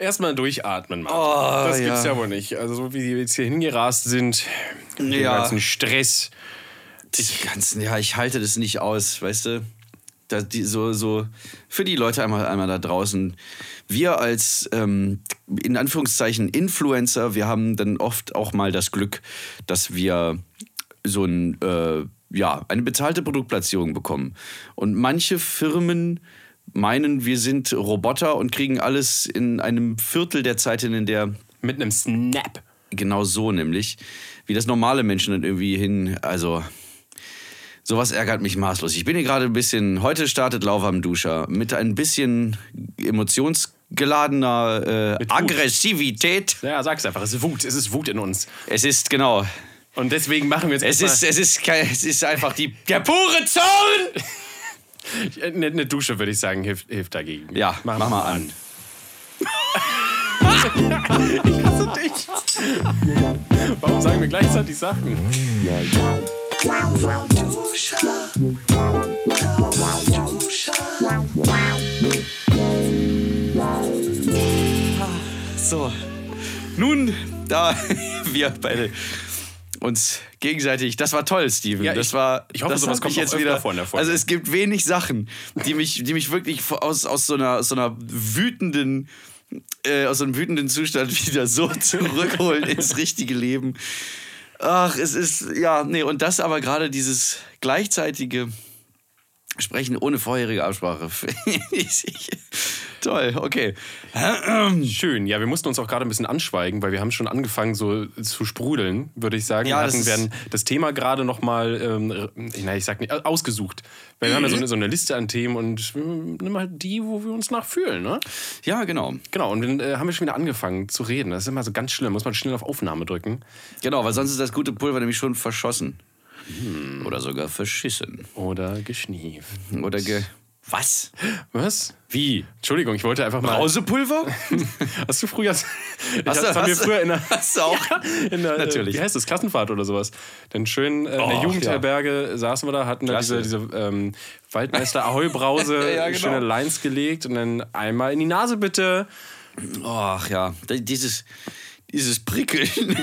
Erstmal durchatmen, Martin. Oh, das gibt's ja. ja wohl nicht. Also, so wie die jetzt hier hingerast sind, den ja. ganzen Stress. Die ganzen, ja, ich halte das nicht aus, weißt du? Da, die, so, so für die Leute einmal, einmal da draußen. Wir als ähm, in Anführungszeichen Influencer, wir haben dann oft auch mal das Glück, dass wir so ein, äh, ja, eine bezahlte Produktplatzierung bekommen. Und manche Firmen meinen, wir sind Roboter und kriegen alles in einem Viertel der Zeit hin, in der. Mit einem Snap. Genau so nämlich. Wie das normale Menschen dann irgendwie hin. Also. Sowas ärgert mich maßlos. Ich bin hier gerade ein bisschen. Heute startet am Duscher mit ein bisschen emotionsgeladener äh, Aggressivität. Ja, sag's einfach. Es ist Wut. Es ist Wut in uns. Es ist, genau. Und deswegen machen wir jetzt. Es ist, es ist, es ist einfach die, der pure Zorn! Eine, eine Dusche, würde ich sagen, hilft, hilft dagegen. Ja, mach, mach mal an. ich hasse dich. Warum sagen wir gleichzeitig Sachen? So, nun, da wir beide uns gegenseitig. Das war toll, Steven. Ja, das ich, war. Ich hoffe, das sowas kommt jetzt wieder vor in der Folge. Also es gibt wenig Sachen, die mich, die mich wirklich aus, aus, so, einer, aus so einer wütenden, äh, aus so einem wütenden Zustand wieder so zurückholen ins richtige Leben. Ach, es ist ja nee und das aber gerade dieses gleichzeitige Sprechen ohne vorherige Absprache. Toll, okay. Schön. Ja, wir mussten uns auch gerade ein bisschen anschweigen, weil wir haben schon angefangen so zu sprudeln, würde ich sagen. Ja, wir hatten, werden das Thema gerade nochmal, ähm, na, ich sag nicht, ausgesucht. Weil wir haben ja so eine, so eine, Liste an Themen und nimm halt die, wo wir uns nachfühlen, ne? Ja, genau. Genau, und dann äh, haben wir schon wieder angefangen zu reden. Das ist immer so ganz schlimm, muss man schnell auf Aufnahme drücken. Genau, weil sonst ist das gute Pulver nämlich schon verschossen. Hm. Oder sogar verschissen. Oder geschnieft. Oder ge. Was? Was? Wie? Entschuldigung, ich wollte einfach mal. Brausepulver? hast du früher. Hast das du, haben wir früher in der. Hast du auch? Ja, in der, Natürlich. Wie heißt das? Klassenfahrt oder sowas. Denn schön äh, in der Jugendherberge ja. saßen wir da, hatten da diese, diese ähm, Waldmeister Ahoi Brause, ja, genau. schöne Lines gelegt und dann einmal in die Nase bitte. Ach ja, dieses, dieses Prickeln,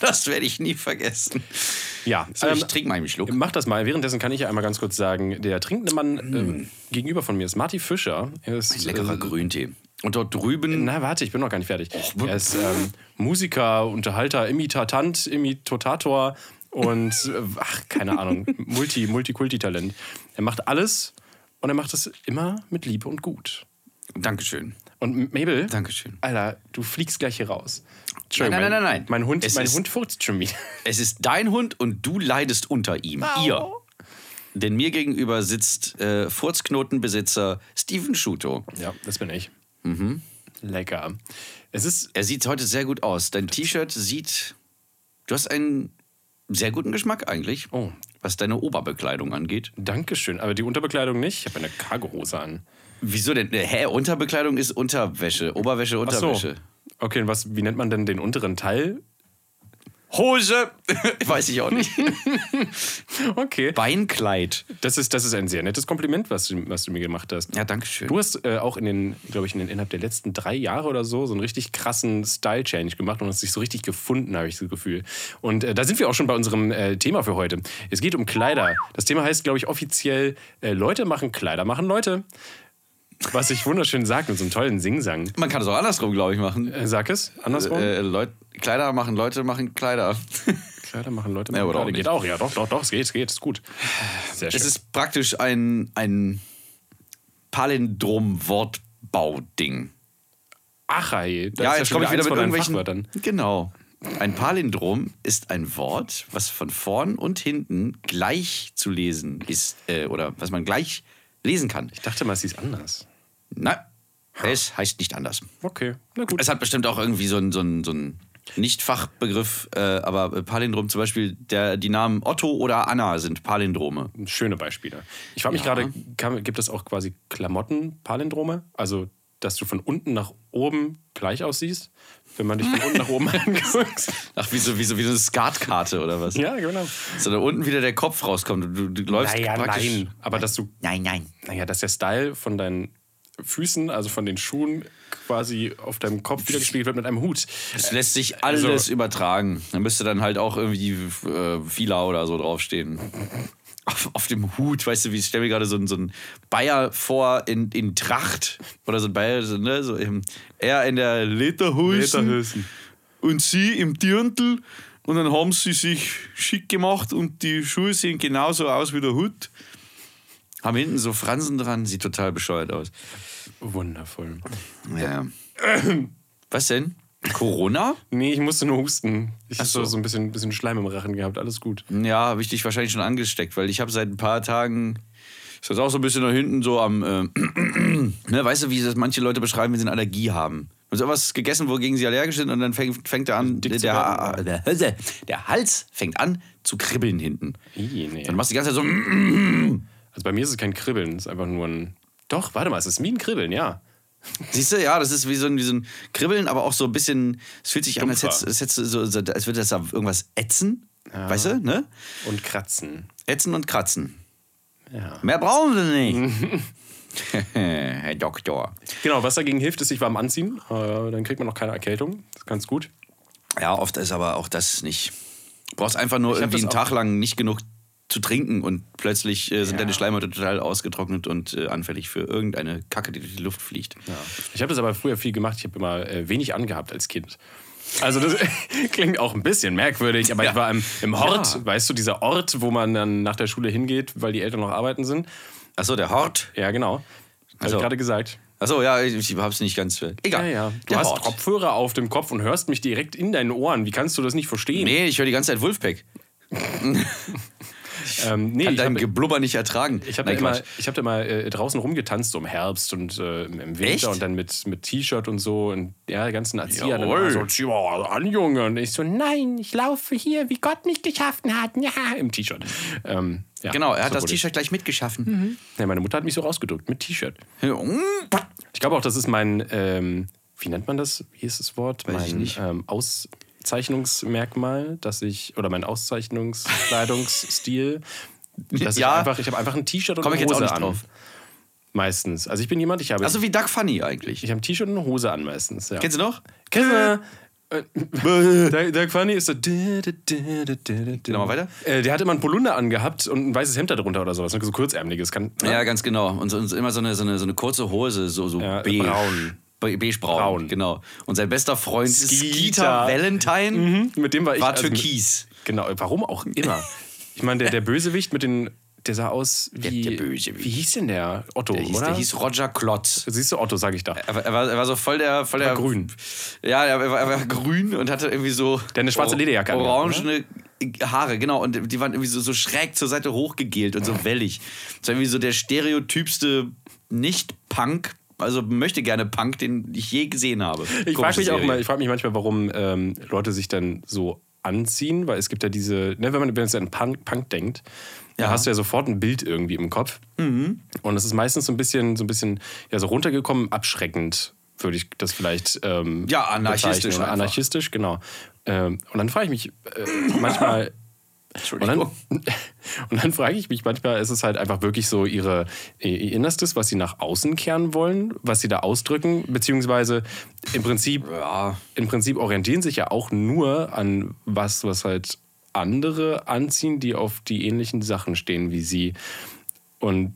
das werde ich nie vergessen. Ja, so, ich ähm, trinke mal einen Schluck. Mach das mal. Währenddessen kann ich ja einmal ganz kurz sagen, der trinkende Mann mm. ähm, gegenüber von mir ist Marty Fischer. Er ist, ein leckerer äh, Grüntee. Und dort drüben. Na, warte, ich bin noch gar nicht fertig. Oh, er ist ähm, Musiker, Unterhalter, Imitatant, Imitotator und, äh, ach, keine Ahnung, Multi, Multikulti-Talent. Er macht alles und er macht es immer mit Liebe und gut. Dankeschön. Und Mabel, Dankeschön. Alter, du fliegst gleich hier raus. Nein, nein, nein, nein, nein. Mein Hund, mein Hund furzt schon wieder. Es ist dein Hund und du leidest unter ihm. Au. Ihr. Denn mir gegenüber sitzt äh, Furzknotenbesitzer Steven Schuto. Ja, das bin ich. Mhm. Lecker. Es ist. Er sieht heute sehr gut aus. Dein T-Shirt sieht. Du hast einen sehr guten Geschmack eigentlich. Oh. Was deine Oberbekleidung angeht. Dankeschön. Aber die Unterbekleidung nicht. Ich habe eine Cargohose an. Wieso denn? Hä? Unterbekleidung ist Unterwäsche. Oberwäsche, Unterwäsche. Okay, und was, wie nennt man denn den unteren Teil? Hose! Weiß ich auch nicht. okay. Beinkleid. Das ist, das ist ein sehr nettes Kompliment, was du, was du mir gemacht hast. Ja, danke schön. Du hast äh, auch in den, glaube ich, in den, innerhalb der letzten drei Jahre oder so so einen richtig krassen Style-Change gemacht und hast dich so richtig gefunden, habe ich das Gefühl. Und äh, da sind wir auch schon bei unserem äh, Thema für heute. Es geht um Kleider. Das Thema heißt, glaube ich, offiziell äh, Leute machen Kleider machen Leute. Was ich wunderschön sagt mit so einem tollen Singsang. Man kann es auch andersrum, glaube ich, machen. Äh, sag es, andersrum. Äh, Leut Kleider machen Leute machen Kleider. Kleider machen Leute machen ja, Kleider. Auch geht auch, ja, doch, doch, doch, es geht, es geht, ist gut. Sehr schön. Es ist praktisch ein, ein Palindrom-Wortbau-Ding. Ach, ey. Das ja, jetzt komme ich wieder mit irgendwelchen. Genau. Ein Palindrom ist ein Wort, was von vorn und hinten gleich zu lesen ist, äh, oder was man gleich lesen kann. Ich dachte mal, es hieß anders. Nein, es heißt nicht anders. Okay, na gut. Es hat bestimmt auch irgendwie so ein, so ein, so ein Nicht-Fachbegriff, äh, aber Palindrom zum Beispiel, der, die Namen Otto oder Anna sind Palindrome. Schöne Beispiele. Ich frage mich ja. gerade, gibt es auch quasi Klamotten-Palindrome? Also, dass du von unten nach oben gleich aussiehst, wenn man dich von unten nach oben anguckt. Ach, wie so, wie so, wie so eine Skatkarte oder was? Ja, genau. So, da unten wieder der Kopf rauskommt. Du, du, du läufst naja, praktisch. Nein, aber dass du. Nein, nein. Naja, dass der Style von deinen Füßen, also von den Schuhen quasi auf deinem Kopf wiedergespiegelt wird mit einem Hut. Es lässt sich alles Also- übertragen. Da müsste dann halt auch irgendwie äh, Fila oder so draufstehen. Auf, auf dem Hut, weißt du, wie ich stelle mir gerade so, so ein Bayer vor in, in Tracht. Oder so ein Bayer, so, ne? So im, er in der Lederhose Lederhosen. und sie im Dirndl. Und dann haben sie sich schick gemacht und die Schuhe sehen genauso aus wie der Hut. Haben hinten so Fransen dran, sieht total bescheuert aus. Wundervoll. Ja. Was denn? Corona? Nee, ich musste nur husten. Ich habe so. so. ein bisschen, bisschen Schleim im Rachen gehabt. Alles gut. Ja, habe ich dich wahrscheinlich schon angesteckt, weil ich habe seit ein paar Tagen ist das auch so ein bisschen da hinten so am, äh, ne, weißt du, wie das manche Leute beschreiben, wenn sie eine Allergie haben. Und sowas gegessen, wogegen sie allergisch sind und dann fängt, fängt er an, der, der, der, der Hals fängt an zu kribbeln hinten. Ih, nee. Dann machst du die ganze Zeit so, Also bei mir ist es kein Kribbeln, es ist einfach nur ein. Doch, warte mal, es ist wie ein Kribbeln, ja. Siehst du, ja, das ist wie so ein, wie so ein Kribbeln, aber auch so ein bisschen, es fühlt sich an, als, Dumpfer. hättest- als, hättest so, so, als würde das da irgendwas ätzen, weißt du, ne? Und kratzen. Ätzen und kratzen. Ja. Mehr brauchen sie nicht. Herr Doktor. Genau, was dagegen hilft, ist sich warm anziehen. Äh, dann kriegt man noch keine Erkältung. Das ist ganz gut. Ja, oft ist aber auch das nicht. Du brauchst einfach nur irgendwie einen Tag lang nicht genug zu trinken und plötzlich äh, sind Ja. deine Schleimhäute total ausgetrocknet und äh, anfällig für irgendeine Kacke, die durch die Luft fliegt. Ja. Ich habe das aber früher viel gemacht. Ich habe immer äh, wenig angehabt als Kind. Also das klingt auch ein bisschen merkwürdig, aber Ja. ich war im, im Hort, weißt du, dieser Ort, wo man dann nach der Schule hingeht, weil die Eltern noch arbeiten sind. Achso, der Hort. Ja, genau. Habe Also- ich gerade gesagt. Achso, ja, ich, ich hab's nicht ganz. äh, Egal. Ja, ja. Du der hast Hort. Kopfhörer auf dem Kopf und hörst mich direkt in deinen Ohren. Wie kannst du das nicht verstehen? Nee, ich höre die ganze Zeit Wolfpack. ähm, nee Kann ich dein habe Geblubber nicht ertragen. ich hab da immer, ich hab da mal äh, draußen rumgetanzt, so im Herbst und äh, im Winter Echt? und dann mit, mit T-Shirt und so und ja, die ganzen Erzieher dann Jawohl. immer so, zieh mal an, Junge. Und ich so, nein, ich laufe hier, wie Gott mich geschaffen hat. Ja, im T-Shirt. Ähm, ja, Genau, er hat so das. T-Shirt gleich mitgeschaffen. Ja, meine Mutter hat mich so rausgedrückt, mit T-Shirt. Mhm. Ich glaube auch, das ist mein, ähm, wie nennt man das? Wie ist das Wort? Weiß mein ich nicht. Ähm, Auszeichnungsmerkmal, dass ich, oder mein Auszeichnungskleidungsstil, dass Ja. ich einfach, ich habe einfach ein T-Shirt und eine ich jetzt auch Hose nicht an. drauf. Meistens. Also ich bin jemand, ich habe, Also wie Duck Funny eigentlich. ich habe ein T-Shirt und eine Hose an meistens. Ja. Kennst du noch? Kennst du? Äh, Doug- Doug Funny ist so. Geh mal weiter. Äh, der hat immer ein Polunder angehabt und ein weißes Hemd darunter oder sowas. So kurzärmeliges. Kann, Ja, ganz genau. Und, so, und immer so eine, so, eine, so eine kurze Hose, so, so Ja, beige. braun. Be beige-braun, Braun. genau. Und sein bester Freund Skeeter. Skeeter Valentine Mhm, mit dem war ich. war also mit- türkis. Genau, warum auch immer. Ich meine, der, der Bösewicht mit den. Der sah aus wie. Der- der Bösewicht. Wie hieß denn der? Otto, Der hieß, oder? der hieß Roger Klotz. Siehst du, Otto, sag ich da. Er war, er war, er war so voll der. Voll der war grün. Ja, er war, er war grün und hatte irgendwie so. Der eine schwarze Lederjacke Orangene Haare, genau. Und die waren irgendwie so, so schräg zur Seite hochgegelt und so wellig. Das war irgendwie so der stereotypste Nicht-Punk. Also möchte gerne Punk, den ich je gesehen habe. Ich frage mich auch mal, ich frage mich manchmal, warum ähm, Leute sich dann so anziehen, weil es gibt ja diese, ne, wenn man wenn es an Punk, Punk denkt, da Ja. hast du ja sofort ein Bild irgendwie im Kopf. Und es ist meistens so ein bisschen, so ein bisschen, ja, so runtergekommen, abschreckend, würde ich das vielleicht ähm, Ja, anarchistisch. Anarchistisch, genau. Ähm, und dann frage ich mich äh, manchmal, und dann, und dann frage ich mich manchmal, ist es halt einfach wirklich so ihre, ihr Innerstes, was sie nach außen kehren wollen, was sie da ausdrücken, beziehungsweise im Prinzip, Ja. im Prinzip orientieren sich ja auch nur an was, was halt andere anziehen, die auf die ähnlichen Sachen stehen wie sie. Und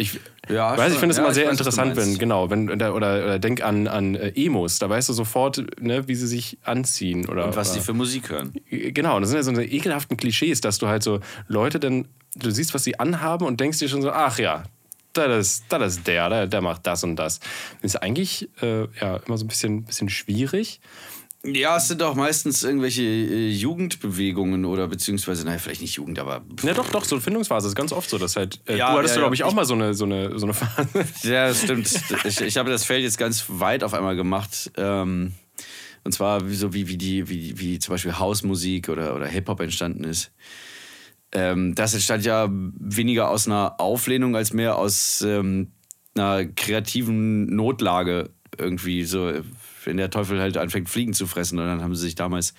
ich Ja, weiß, ich schon. finde es Ja, immer ich sehr weiß, interessant, wenn, genau, wenn, oder, oder, denk an, an äh, Emos, da weißt du sofort, ne, wie sie sich anziehen. Oder, Und was sie für Musik hören. Genau, und das sind ja so eine ekelhaften Klischees, dass du halt so Leute dann, du siehst, was sie anhaben und denkst dir schon so, ach ja, das ist, das ist der, der, der macht das und das. Das ist eigentlich äh, ja, immer so ein bisschen, bisschen schwierig. Ja, es sind auch meistens irgendwelche äh, Jugendbewegungen oder beziehungsweise, naja, vielleicht nicht Jugend, aber. Ja, doch, doch, so eine Findungsphase ist ganz oft so. Dass halt, äh, Ja, du hattest, ja, glaube ja. ich, auch mal so eine, so eine, so eine Phase. Ja, das stimmt. Ich, ich habe das Feld jetzt ganz weit auf einmal gemacht. Ähm, und zwar wie- so wie, wie, die, wie, wie zum Beispiel Hausmusik oder, oder Hip-Hop entstanden ist. Ähm, das entstand ja weniger aus einer Auflehnung als mehr aus ähm, einer kreativen Notlage irgendwie so, wenn der Teufel halt anfängt Fliegen zu fressen. Und dann haben sie sich damals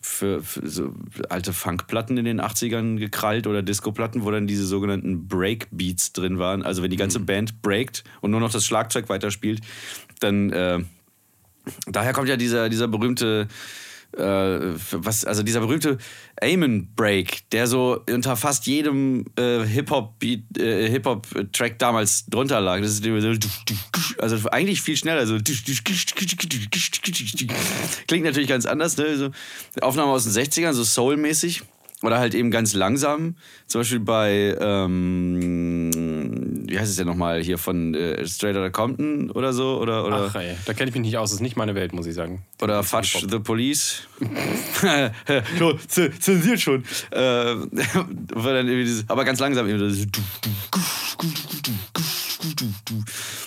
für, für so alte Funkplatten in den 80ern gekrallt oder Discoplatten, wo dann diese sogenannten Breakbeats drin waren. Also wenn die ganze Mhm. Band breakt und nur noch das Schlagzeug weiterspielt, dann äh, daher kommt ja dieser, dieser berühmte was, also dieser berühmte Amen Break, der so unter fast jedem äh, Hip-Hop-Beat, äh, Hip-Hop-Track damals drunter lag. Das ist so, also eigentlich viel schneller. So. Klingt natürlich ganz anders, ne? So, Aufnahme aus den 60ern, so Soul-mäßig. Oder halt eben ganz langsam. Zum Beispiel bei, ähm, wie heißt es denn nochmal, hier von äh, Straight Outta Compton oder so? Oder, oder Ach ey, da kenne ich mich nicht aus. Das ist nicht meine Welt, muss ich sagen. oder Fudge the Police. z- zensiert schon. Äh, dieses, aber ganz langsam. Eben das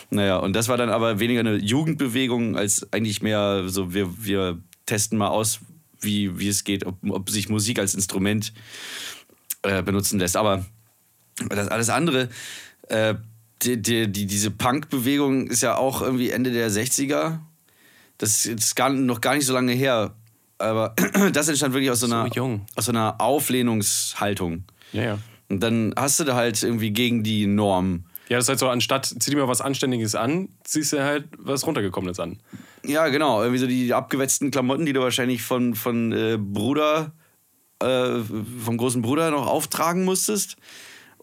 naja, und das war dann aber weniger eine Jugendbewegung als eigentlich mehr so, wir, wir testen mal aus, wie, wie es geht, ob, ob sich Musik als Instrument äh, benutzen lässt. Aber das alles andere, äh, die, die, die, diese Punk-Bewegung ist ja auch irgendwie Ende der 60er. Das ist gar, noch gar nicht so lange her. Aber das entstand wirklich aus so einer, jung. aus so einer Auflehnungshaltung. Ja, ja. Und dann hast du da halt irgendwie gegen die Norm. Ja, das ist halt so, anstatt zieh dir mal was Anständiges an, ziehst du halt was Runtergekommenes an. Ja, genau. Irgendwie so die abgewetzten Klamotten, die du wahrscheinlich von, von äh, Bruder, äh, vom großen Bruder noch auftragen musstest.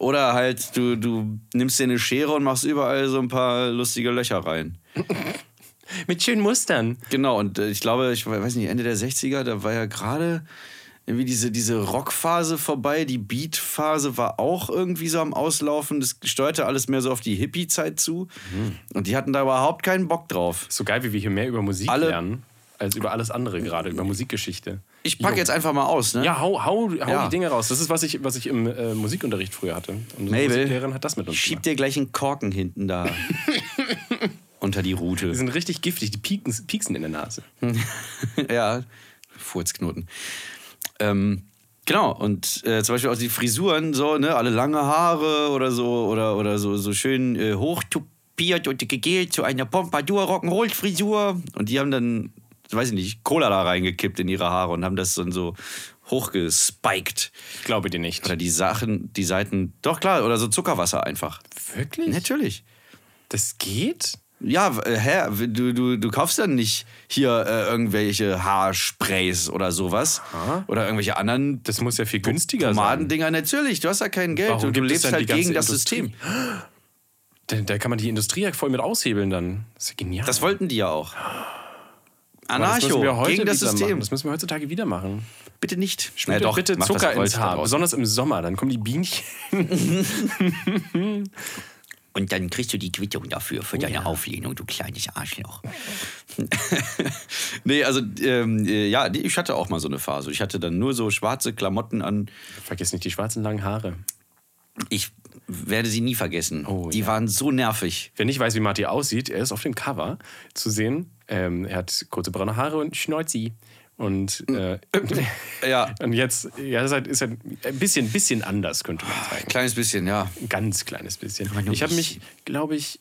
Oder halt, du, du nimmst dir eine Schere und machst überall so ein paar lustige Löcher rein. Mit schönen Mustern. Genau, und äh, ich glaube, ich weiß nicht, Ende der 60er, da war ja gerade irgendwie diese, diese Rockphase vorbei. Die Beat-Phase war auch irgendwie so am Auslaufen. Das steuerte alles mehr so auf die Hippie-Zeit zu. Und die hatten da überhaupt keinen Bock drauf. So geil, wie wir hier mehr über Musik Alle- lernen, als über alles andere gerade, über Musikgeschichte. Ich pack Jo. jetzt einfach mal aus, ne? Ja, hau, hau, hau Ja. die Dinge raus. Das ist, was ich, was ich im äh, Musikunterricht früher hatte. Und Mabel, Musiklehrerin hat das mit uns schieb gemacht. dir gleich einen Korken hinten da unter die Die Route. sind richtig giftig, die pieksen, pieksen in der Nase. ja, Furzknoten. Ähm, genau, und äh, zum Beispiel auch die Frisuren, so, ne, alle lange Haare oder so, oder, oder so, so schön äh, hochtupiert und gegelt zu einer Pompadour-Rock'n'Roll-Frisur. Und die haben dann, weiß ich nicht, Cola da reingekippt in ihre Haare und haben das dann so hochgespiked. Ich glaube dir nicht. Oder die Sachen, die Seiten, doch klar, oder so Zuckerwasser einfach. Wirklich? Natürlich. Das geht? Ja, äh, hä, du, du, du kaufst dann nicht hier äh, irgendwelche Haarsprays oder sowas. Aha. Oder irgendwelche anderen Das muss ja viel günstiger sein. Pomadendinger. Natürlich, du hast ja kein Geld. Warum du, du lebst halt gegen das Industrie? System. Da, da kann man die Industrie ja voll mit aushebeln dann. Das ist ja genial. Das wollten die ja auch. Das Anarcho, heute gegen das System. Machen. Das müssen wir heutzutage wieder machen. Bitte nicht. Schmiert Na doch bitte Zucker ins Haar, draußen. besonders im Sommer. Dann kommen die Bienchen. Und dann kriegst du die Quittung dafür, Oh für deine Auflehnung, du kleines Arschloch. nee, also, ähm, äh, ja, ich hatte auch mal so eine Phase. Ich hatte dann nur so schwarze Klamotten an. Vergiss nicht die schwarzen langen Haare. Ich werde sie nie vergessen. Oh, die ja. waren so nervig. Wer nicht weiß, wie Marty aussieht, er ist auf dem Cover zu sehen. Ähm, er hat kurze braune Haare und Schnäuzi. Und, äh, Ja. und jetzt ja, ist halt, ist halt ein bisschen, bisschen anders, könnte man sagen. Ein kleines bisschen, ja. Ein ganz kleines bisschen. Ich habe mich, glaube ich,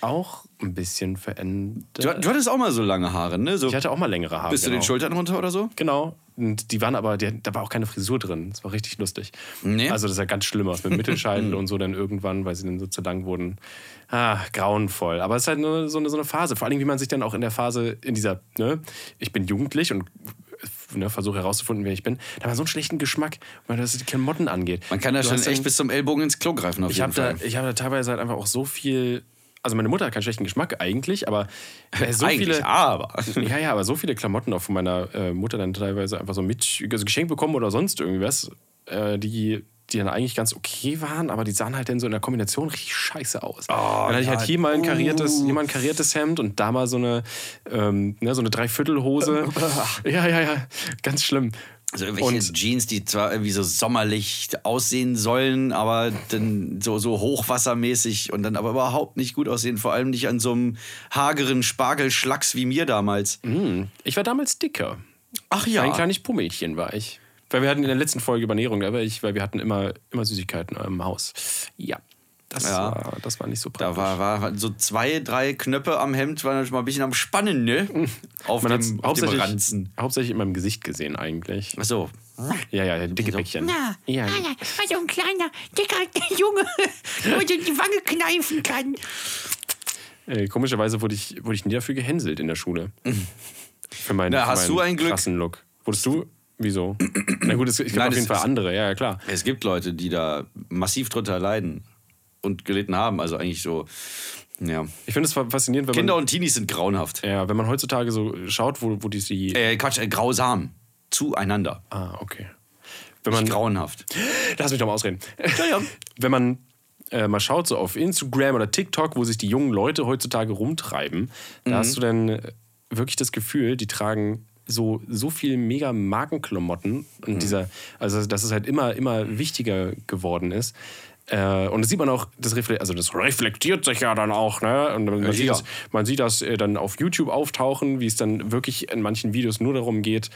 auch ein bisschen verändert. Du, du hattest auch mal so lange Haare, ne? So ich hatte auch mal längere Haare. bis zu genau. den Schultern runter oder so? Genau. Und die waren aber, die, da war auch keine Frisur drin. Das war richtig lustig. Nee. Also das sah ganz schlimm aus mit Mittelscheitel und so dann irgendwann, weil sie dann so zu lang wurden. Ah, grauenvoll. Aber es ist halt nur so eine, so eine Phase. Vor allem, wie man sich dann auch in der Phase, in dieser, ne, ich bin jugendlich und ne, versuche herauszufinden, wer ich bin. Da war so einen schlechten Geschmack, weil das die Klamotten angeht. Man kann da schon echt bis zum Ellbogen ins Klo greifen auf ich jeden habe da, Fall. ich hab da teilweise halt einfach auch so viel. Also meine Mutter hat keinen schlechten Geschmack eigentlich, aber äh, so Eigentlich, viele. aber. Ja, ja, aber so viele Klamotten auch von meiner äh, Mutter dann teilweise einfach so mit, also geschenkt bekommen oder sonst irgendwas, äh, die, die dann eigentlich ganz okay waren, aber die sahen halt dann so in der Kombination richtig scheiße aus. dann hatte ich halt hier mal ein kariertes, Uh. hier mal ein kariertes Hemd und da mal so eine, ähm, ne, so eine Dreiviertelhose. ja, ja, ja, ganz schlimm. Also irgendwelche Und- Jeans, die zwar irgendwie so sommerlich aussehen sollen, aber dann so, so hochwassermäßig und dann aber überhaupt nicht gut aussehen. Vor allem nicht an so einem hageren Spargelschlacks wie mir damals. Ich war damals dicker. Ach ja. Ein kleines Pummelchen war ich. Weil wir hatten in der letzten Folge über Ernährung, da war ich, weil wir hatten immer, immer Süßigkeiten im Haus. Ja. Das, Ja. war, das war nicht so Da praktisch. war, war so zwei, drei Knöpfe am Hemd, waren schon mal ein bisschen am Spannen, ne? Auf Man dem, auf dem hauptsächlich, Ranzen. hauptsächlich in meinem Gesicht gesehen eigentlich. Achso. Ja, ja, dicke Bäckchen. Na, Ja. ah, ja, also ein kleiner, dicker Junge, wo so die Wange kneifen kann. Äh, komischerweise wurde ich, wurde ich nie dafür gehänselt in der Schule. Für meinen, Na, für hast meinen du ein Glück? krassen Look. Wurdest du? Wieso? Na gut, es, ich Nein, glaube auf es jeden Fall andere, ja, ja, klar. Es gibt Leute, die da massiv drunter leiden und gelitten haben. Also eigentlich so, ja. Ich finde es faszinierend, wenn Kinder man, und Teenies sind grauenhaft. ja, wenn man heutzutage so schaut, wo, wo die sie. Äh, Quatsch, äh, grausam. Zueinander. Ah, okay. Wenn man, grauenhaft. Lass mich doch mal ausreden. Wenn man äh, mal schaut, so auf Instagram oder TikTok, wo sich die jungen Leute heutzutage rumtreiben, da hast du dann äh, wirklich das Gefühl, die tragen so, so viel mega Markenklamotten und dieser, also dass es halt immer, immer wichtiger geworden ist. Äh, und das sieht man auch, das, refle also das reflektiert sich ja dann auch, ne? Und man, Ja, sieht ja. das, man sieht das äh, dann auf YouTube auftauchen, wie es dann wirklich in manchen Videos nur darum geht,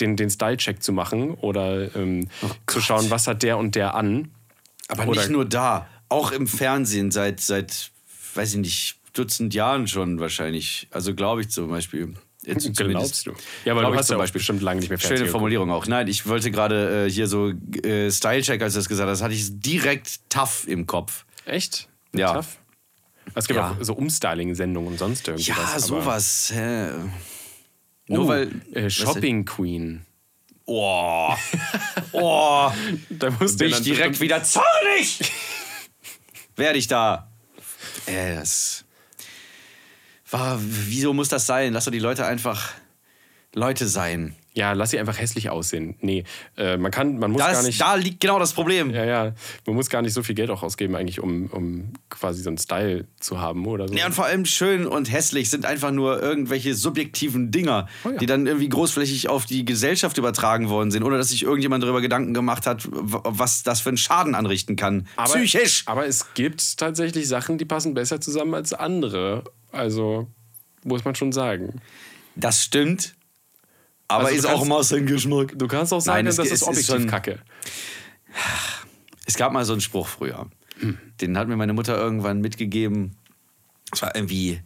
den, den Style-Check zu machen oder ähm, zu schauen, was hat der und der an. Aber Oder- nicht nur da. Auch im Fernsehen seit, seit, weiß ich nicht, Dutzend Jahren schon wahrscheinlich. Also glaube ich zum Beispiel. Jetzt. Glaubst du? Ja, aber du hast zum Beispiel. bestimmt lange nicht mehr Fernsehen Schöne Formulierung auch. Nein, ich wollte gerade äh, hier so äh, Style-Check, als du das gesagt hast, hatte ich direkt tough im Kopf. Echt? Ja. Tough? Es gibt Ja. auch so Umstyling-Sendungen und sonst irgendwas. Ja, sowas. Hä? Oh, Nur weil. äh, Shopping Queen. Oh. Oh. Da musst Bin ich direkt wieder zornig. Werde ich da. Äh, das. War, wieso muss das sein? Lass doch die Leute einfach Leute sein. Ja, lass sie einfach hässlich aussehen. Nee, äh, man kann, man muss gar Das, nicht. da liegt genau das Problem. ja, ja, man muss gar nicht so viel Geld auch ausgeben, eigentlich, um, um quasi so einen Style zu haben oder so. Ja, und vor allem schön und hässlich sind einfach nur irgendwelche subjektiven Dinger, Oh ja. die dann irgendwie großflächig auf die Gesellschaft übertragen worden sind, ohne dass sich irgendjemand darüber Gedanken gemacht hat, was das für einen Schaden anrichten kann. aber, Psychisch! Aber es gibt tatsächlich Sachen, die passen besser zusammen als andere. Also, muss man schon sagen. Das stimmt. Aber Also ist auch kannst- immer sein Geschmack. Du kannst auch sagen, Nein, es- das ist ist objektiv schon- kacke. Es gab mal so einen Spruch früher. Den hat mir meine Mutter irgendwann mitgegeben. Es war irgendwie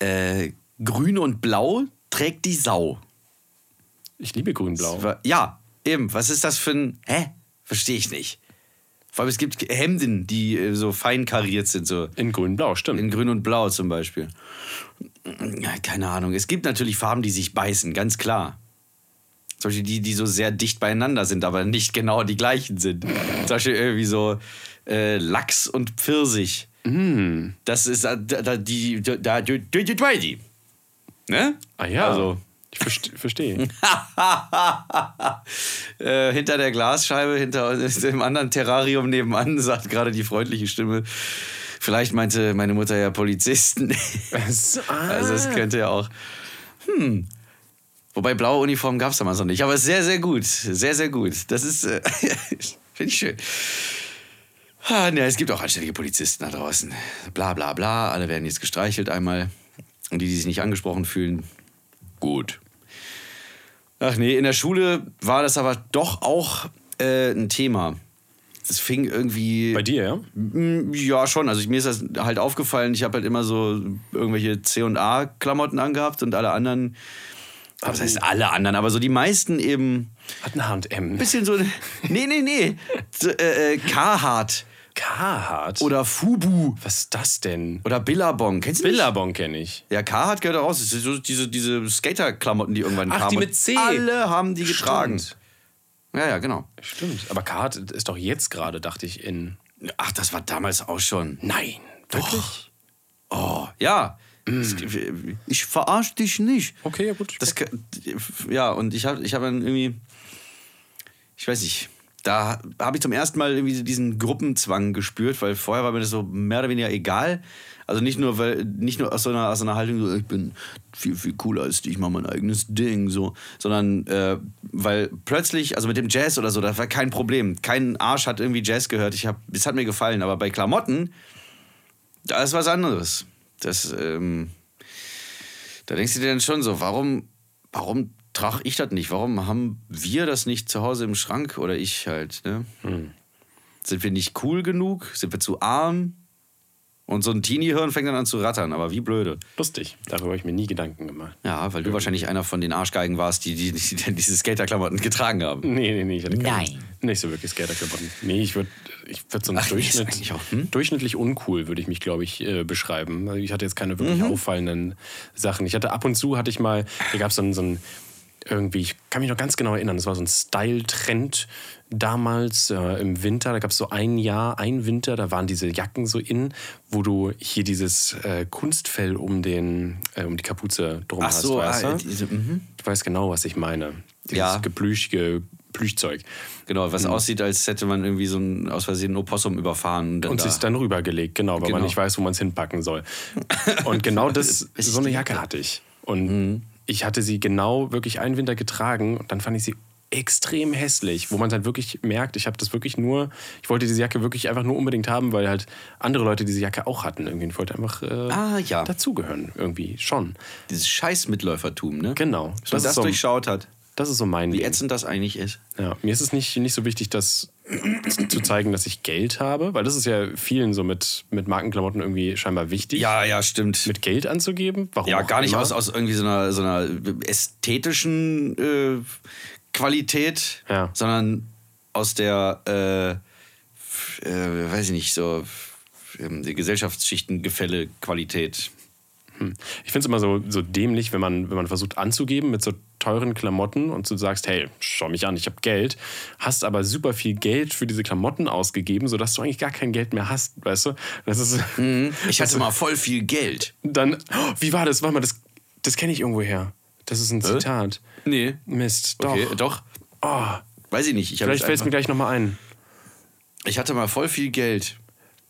äh, grün und blau trägt die Sau. Ich liebe grün-blau. Ja, eben. Was ist das für ein. Hä? Verstehe ich nicht. Vor allem, es gibt Hemden, die äh, so fein kariert sind, so In grün-blau, stimmt. in grün und blau zum Beispiel. Ja, keine Ahnung. Es gibt natürlich Farben, die sich beißen, ganz klar. Zum Beispiel die, die so sehr dicht beieinander sind, aber nicht genau die gleichen sind. Zum Beispiel irgendwie so äh, Lachs und Pfirsich. Das ist äh, da, da, die, da, da, die, die, die, die. Ne? ah ja, Also, ich verste- verstehe. äh, hinter der Glasscheibe, hinter dem anderen Terrarium nebenan, sagt gerade die freundliche Stimme. Vielleicht meinte meine Mutter ja Polizisten. Also es könnte ja auch. Hm. Wobei blaue Uniformen gab es damals noch nicht. Aber sehr, sehr gut. Sehr, sehr gut. Das ist. Äh, Finde ich schön. Ah, ne, es gibt auch anständige Polizisten da draußen. Bla bla bla. Alle werden jetzt gestreichelt einmal. Und die, die sich nicht angesprochen fühlen, gut. Ach nee, in der Schule war das aber doch auch äh, ein Thema. Das fing irgendwie. Bei dir, ja? Ja, schon. Also ich, mir ist das halt aufgefallen, ich habe halt immer so irgendwelche C&A-Klamotten angehabt und alle anderen, aber das heißt alle anderen, aber so die meisten eben Hat ein H&M. ein bisschen so, nee, nee, nee, so, äh, äh, Carhartt Carhartt. oder Fubu Was ist das denn? oder Billabong. Kennst du? Billabong kenne ich. Ja, Carhartt gehört da raus. Das sind so diese, diese Skater-Klamotten, die irgendwann Ach, kamen. die mit C. Alle haben die getragen. Stimmt. Ja, ja, genau. Stimmt. Aber Carhartt ist doch jetzt gerade, dachte ich, in... Ach, das war damals auch schon. Nein. Wirklich? Oh, ja. Das- Ich verarsche dich nicht. Okay, ja gut. Das, ja, und ich habe ich hab dann irgendwie, ich weiß nicht, da habe ich zum ersten Mal irgendwie diesen Gruppenzwang gespürt, weil vorher war mir das so mehr oder weniger egal. Also nicht nur, weil, nicht nur aus so einer, aus so einer Haltung, so, ich bin viel, viel cooler als die, ich mache mein eigenes Ding, so, sondern äh, weil plötzlich, also mit dem Jazz oder so, das war kein Problem. Kein Arsch hat irgendwie Jazz gehört. Ich hab, es hat mir gefallen, aber bei Klamotten, da ist was anderes. Das, ähm, da denkst du dir dann schon so, warum, warum trage ich das nicht? Warum haben wir das nicht zu Hause im Schrank oder ich halt? Ne? Sind wir nicht cool genug? Sind wir zu arm? Und so ein Teenie-Hirn fängt dann an zu rattern, aber wie blöde. Lustig. Darüber habe ich mir nie Gedanken gemacht. Ja, weil du wahrscheinlich einer von den Arschgeigen warst, die, die, die, die diese Skaterklamotten getragen haben. Nee, nee, nee. Ich hatte keine, Nein. Nicht so wirklich Skaterklamotten. Nee, ich würde ich würd so ein Ach, nee, Durchschnitt, eigentlich auch, hm? durchschnittlich uncool, würde ich mich, glaube ich, äh, beschreiben. Also ich hatte jetzt keine wirklich Mhm. auffallenden Sachen. Ich hatte ab und zu, hatte ich mal, da gab es so ein, so ein irgendwie, ich kann mich noch ganz genau erinnern, das war so ein Style-Trend damals äh, im Winter. Da gab es so ein Jahr, ein Winter, da waren diese Jacken so in, wo du hier dieses äh, Kunstfell um, den, äh, um die Kapuze drum Ach hast. so, weißt ah, du? diese, mhm. Du weißt genau, was ich meine. Dieses Ja. geplüschige Plüschzeug. genau, was aussieht, als hätte man irgendwie so ein aus Versehen ein Opossum überfahren. Und, Und da. sich dann rübergelegt, genau, weil man Genau. nicht weiß, wo man es hinpacken soll. Und genau das, so eine Jacke hatte ich. Und ich hatte sie genau wirklich einen Winter getragen und dann fand ich sie extrem hässlich, wo man dann wirklich merkt, ich habe das wirklich nur, ich wollte diese Jacke wirklich einfach nur unbedingt haben, weil halt andere Leute diese Jacke auch hatten. Irgendwie ich wollte einfach äh, Ah, ja. dazugehören, irgendwie schon. Dieses scheiß Mitläufertum, ne? Genau. Dass man das, ist so, durchschaut hat. Das ist so mein Wie Ding. ätzend das eigentlich ist. Ja, mir ist es nicht, nicht so wichtig, das zu zeigen, dass ich Geld habe, weil das ist ja vielen so mit, mit Markenklamotten irgendwie scheinbar wichtig. Ja, ja, stimmt. Mit Geld anzugeben? Warum ja, gar nicht immer. aus, aus irgendwie so einer, so einer ästhetischen äh, Qualität, Ja. sondern aus der, äh, äh, weiß ich nicht, so ähm, Gesellschaftsschichtengefälle-Qualität. Ich finde es immer so, so dämlich, wenn man, wenn man versucht anzugeben mit so teuren Klamotten und du sagst, hey, schau mich an, ich habe Geld, hast aber super viel Geld für diese Klamotten ausgegeben, sodass du eigentlich gar kein Geld mehr hast, weißt du? Das ist Ich hatte mal voll viel Geld. dann, oh, wie war das? Warte mal, das, das kenne ich irgendwo her. Das ist ein Zitat. Nee. Mist, doch. Okay, doch. Oh, Weiß ich nicht. Ich, vielleicht fällt es mir gleich nochmal ein. ich hatte mal voll viel Geld.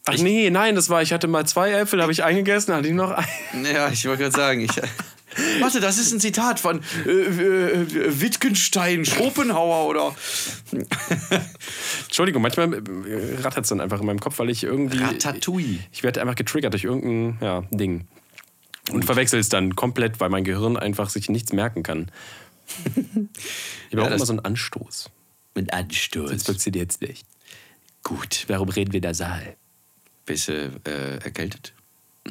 Ach nee, nein, das war, ich hatte mal zwei Äpfel, habe ich eingegessen, hatte ich noch einen. Ja, ich wollte gerade sagen, ich. Warte, das ist ein Zitat von äh, äh, Wittgenstein, Schopenhauer oder. Entschuldigung, manchmal rattert es dann einfach in meinem Kopf, weil ich irgendwie. Ratatouille. Ich werde einfach getriggert durch irgendein ja, Ding. Und verwechsel es dann komplett, weil mein Gehirn einfach sich nichts merken kann. Ich brauche das- immer so einen Anstoß. Mit Anstoß. Das funktioniert jetzt nicht. Gut. Warum reden wir da Saal? Bist du äh, erkältet?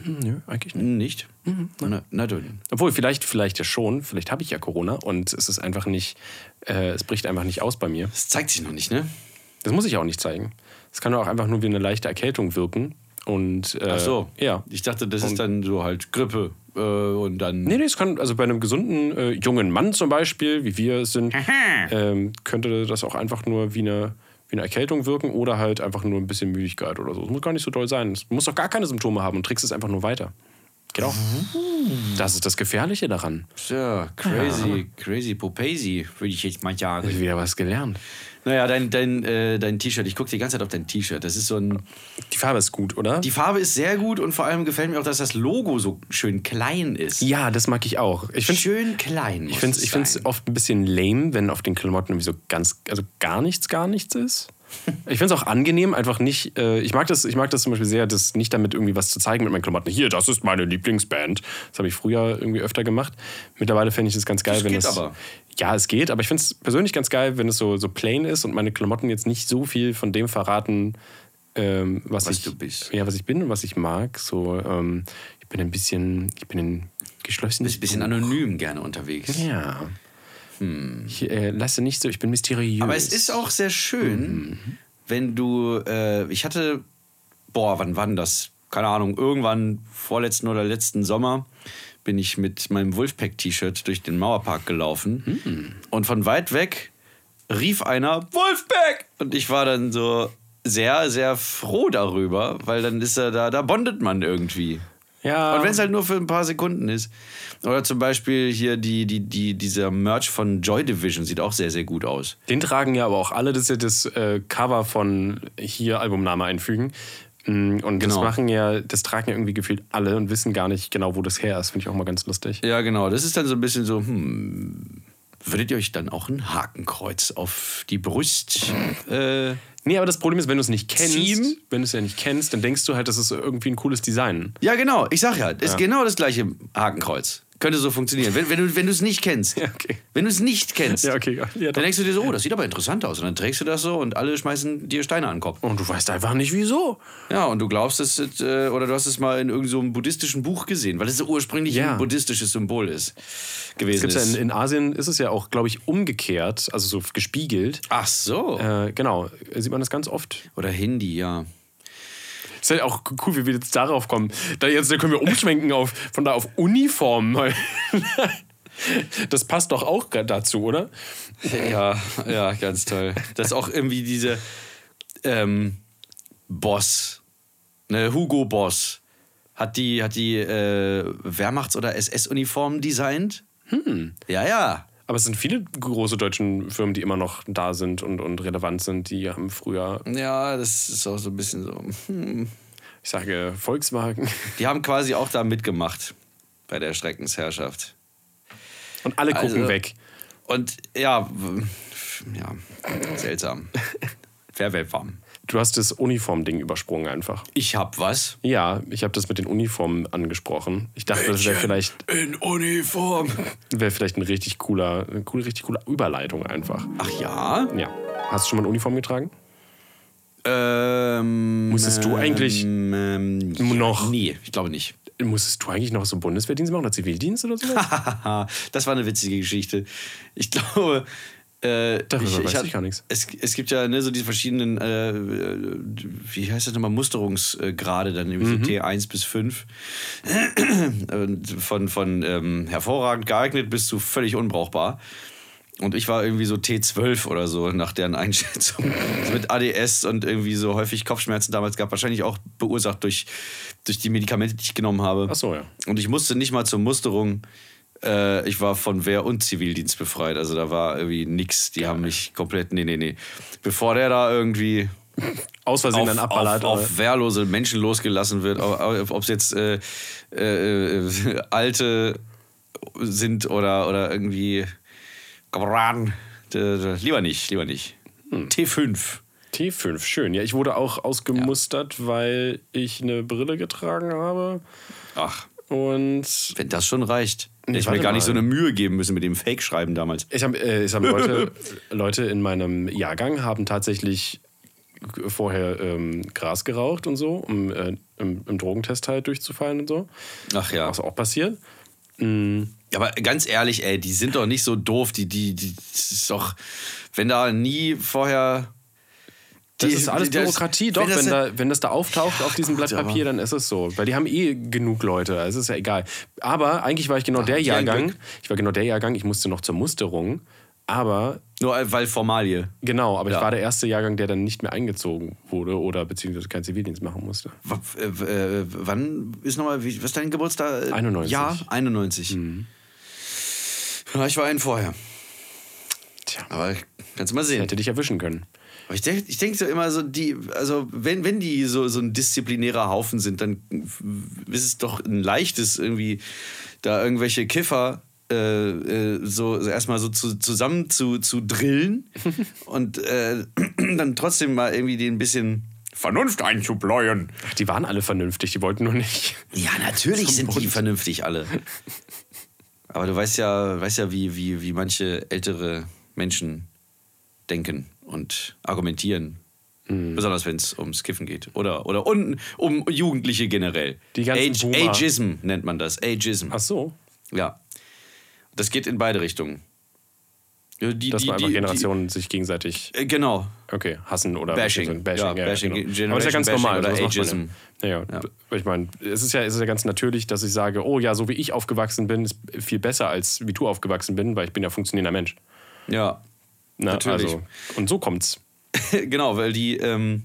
Nö, eigentlich nicht. Hm, Nicht? Na, na dann. Obwohl, vielleicht, vielleicht ja schon. Vielleicht habe ich ja Corona und es ist einfach nicht, äh, es bricht einfach nicht aus bei mir. Das zeigt sich noch nicht, ne? Das muss ich auch nicht zeigen. Es kann auch einfach nur wie eine leichte Erkältung wirken. Und, äh, Ach so. Ja. Ich dachte, das ist dann so halt Grippe äh, und dann. Nee, nee, es kann, also bei einem gesunden äh, jungen Mann zum Beispiel, wie wir es sind, ähm, könnte das auch einfach nur wie eine, wie eine Erkältung wirken oder halt einfach nur ein bisschen Müdigkeit oder so. Es muss gar nicht so doll sein. Es muss doch gar keine Symptome haben und trägst es einfach nur weiter. Geht auch. Das ist das Gefährliche daran. Ja, crazy, crazy Popesi, würde ich jetzt mal sagen. Ich wieder was gelernt. Naja, dein, dein, äh, dein T-Shirt, ich gucke die ganze Zeit auf dein T-Shirt. Das ist so ein. Die Farbe ist gut, oder? Die Farbe ist sehr gut und vor allem gefällt mir auch, dass das Logo so schön klein ist. ja, das mag ich auch. Ich schön klein. Ich finde es oft ein bisschen lame, wenn auf den Klamotten irgendwie so ganz, also gar nichts, gar nichts ist. Ich finde es auch angenehm, einfach nicht. Äh, ich, mag das, ich mag das zum Beispiel sehr, das nicht damit irgendwie was zu zeigen mit meinen Klamotten. Hier, das ist meine Lieblingsband. Das habe ich früher irgendwie öfter gemacht. Mittlerweile fände ich das ganz geil, Das wenn geht es. aber. Ja, es geht, aber ich finde es persönlich ganz geil, wenn es so, so plain ist und meine Klamotten jetzt nicht so viel von dem verraten, ähm, was, Was ich, du bist. Ja, was ich bin und was ich mag. So, ähm, ich bin ein bisschen, ich bin ein geschlossenes Bist ein bisschen anonym gerne unterwegs. ja. Ich äh, lasse nicht so, ich bin mysteriös. Aber es ist auch sehr schön, wenn du. Äh, ich hatte. Boah, wann war denn das? Keine Ahnung, irgendwann vorletzten oder letzten Sommer bin ich mit meinem Wolfpack-T-Shirt durch den Mauerpark gelaufen. Und von weit weg rief einer Wolfpack! Und ich war dann so sehr, sehr froh darüber, weil dann ist er da, da bondet man irgendwie. Ja. Und wenn es halt nur für ein paar Sekunden ist. Oder zum Beispiel hier die, die, die, dieser Merch von Joy Division sieht auch sehr, sehr gut aus. Den tragen ja aber auch alle, das ist ja das äh, Cover von hier Albumname einfügen. Mm, Und das Genau. machen ja, das tragen ja irgendwie gefühlt alle und wissen gar nicht genau, wo das her ist. Finde ich auch mal ganz lustig. Ja, genau. Das ist dann so ein bisschen so, hm, würdet ihr euch dann auch ein Hakenkreuz auf die Brust? Äh, Nee, aber das Problem ist, wenn du es nicht kennst, Ziehen? wenn du es ja nicht kennst, dann denkst du halt, das ist irgendwie ein cooles Design. ja, genau. Ich sag ja, ist Ja. genau das gleiche Hakenkreuz. Könnte so funktionieren. Wenn, wenn du wenn es nicht kennst. Ja, okay. Wenn du es nicht kennst. Ja, okay. Ja, Dann denkst du dir so, oh, das sieht aber interessant aus. Und dann trägst du das so und alle schmeißen dir Steine an den Kopf. Und du weißt einfach nicht, wieso. Ja, und du glaubst es, äh, oder du hast es mal in irgendeinem so einem buddhistischen Buch gesehen, weil es so ursprünglich Ja. ein buddhistisches Symbol ist. Es Gewesen gibt's ja ist. in, in Asien ist es ja auch, glaube ich, umgekehrt, also so gespiegelt. Ach so. Äh, genau, sieht man das ganz oft. Oder Hindi, ja. Ist halt auch cool, wie wir jetzt darauf kommen. Da, jetzt, da können wir umschwenken auf, von da auf Uniform. Das passt doch auch dazu, oder? Ja, ja, ganz toll. Das ist auch irgendwie diese ähm, Boss, ne, Hugo Boss, hat die, hat die äh, Wehrmachts- oder SS-Uniform designt. Hm. Ja, ja. Aber es sind viele große deutsche Firmen, die immer noch da sind und, und relevant sind. Die haben früher, Ja, das ist auch so ein bisschen so. hm. Ich sage Volkswagen. Die haben quasi auch da mitgemacht bei der Schreckensherrschaft. Und alle gucken Also- weg. Und ja, ja, seltsam. Verwelfarm. Du hast das Uniform-Ding übersprungen einfach. Ich hab was. Ja, ich habe das mit den Uniformen angesprochen. Ich dachte, das wäre vielleicht, In Uniform. wär vielleicht ein richtig cooler, eine coole, richtig coole Überleitung einfach. Ach ja? Ja. Hast du schon mal eine Uniform getragen? Ähm, Musstest du eigentlich ähm, noch- Nee, ich glaube nicht. Musstest du eigentlich noch so Bundeswehrdienst machen oder Zivildienst oder sowas? Haha, das war eine witzige Geschichte. Ich glaube. Äh, Darüber weiß hab- ich gar nichts. Es, es gibt ja ne, so diese verschiedenen, äh, wie heißt das nochmal, Musterungsgrade, dann irgendwie Mhm. so T1 bis 5. Und von von ähm, hervorragend geeignet bis zu völlig unbrauchbar. Und ich war irgendwie so T12 oder so, nach deren Einschätzung. Mit ADS und irgendwie so häufig Kopfschmerzen damals gab. Wahrscheinlich auch beursacht durch, durch die Medikamente, die ich genommen habe. Ach so, ja. Und ich musste nicht mal zur Musterung. Äh, ich war von Wehr- und Zivildienst befreit. Also da war irgendwie nix. Die haben mich komplett. Nee, nee, nee. Bevor der da irgendwie Aus Versehen auf, dann auf, abballert. auf wehrlose Menschen losgelassen wird, ob es jetzt äh, äh, äh, alte sind oder, oder irgendwie Lieber nicht, lieber nicht. Hm. T5. T5, schön. Ja, ich wurde auch ausgemustert, weil ich eine Brille getragen habe. Ach, Und wenn das schon reicht. Nee, ich mir gar nicht so eine Mühe geben müssen mit dem Fake-Schreiben damals. ich habe äh, ich hab Leute, Leute in meinem Jahrgang haben tatsächlich vorher ähm, Gras geraucht und so, um äh, im, im Drogentest halt durchzufallen und so. Ach ja. Was auch passiert. Ja, aber ganz ehrlich, ey, die sind doch nicht so doof. Die, die, die, das ist doch, wenn da nie vorher. Das die- ist alles die- das- Bürokratie, doch. wenn Wenn, das- da, wenn das da auftaucht auf diesem Blatt aber- Papier, dann ist es so. Weil die haben eh genug Leute, also ist ja egal. Aber eigentlich war ich genau der die ein Jahrgang, ich war genau der Jahrgang, ich musste noch zur Musterung, aber Nur weil Formalie. genau, aber Ja. ich war der erste Jahrgang, der dann nicht mehr eingezogen wurde oder beziehungsweise keinen Zivildienst machen musste. W äh, äh, wann ist nochmal, was ist dein Geburtstag? 91. Ja, 91. Ja, ich war einen vorher. Tja, Aber kannst du mal sehen. hätte dich erwischen können. Aber ich denke ich denk so immer so, die, also wenn, wenn die so, so ein disziplinärer Haufen sind, dann ist es doch ein leichtes, irgendwie da irgendwelche Kiffer äh, äh, so, so erstmal so zu, zusammen zu, zu drillen und äh, dann trotzdem mal irgendwie den ein bisschen Vernunft einzubläuen. Ach, die waren alle vernünftig, die wollten nur nicht. Ja, natürlich sind die vernünftig alle. Aber du weißt ja, weißt ja wie, wie, wie manche ältere Menschen denken und argumentieren. Hm. Besonders wenn es ums Kiffen geht. Oder, oder un, um Jugendliche generell. Die ganzen Boomer. Ageism nennt man das. Ageism. Ach so, Ja. Das geht in beide Richtungen. Ja, Die, dass die, man einfach die, Generationen sich gegenseitig, äh, genau. okay, hassen oder Bashing. beziehungsweise Ja, Bashing, genau. Aber das ist ja ganz normal. Bashing oder macht man Ja, ja. Ja. Ich meine, es ist, ja, es ist ja ganz natürlich, dass ich sage, oh ja, so wie ich aufgewachsen bin, ist viel besser, als wie du aufgewachsen bin, weil ich bin ja funktionierender Mensch. Ja. Na, Natürlich. Also, und so kommt's. genau, weil die, ähm,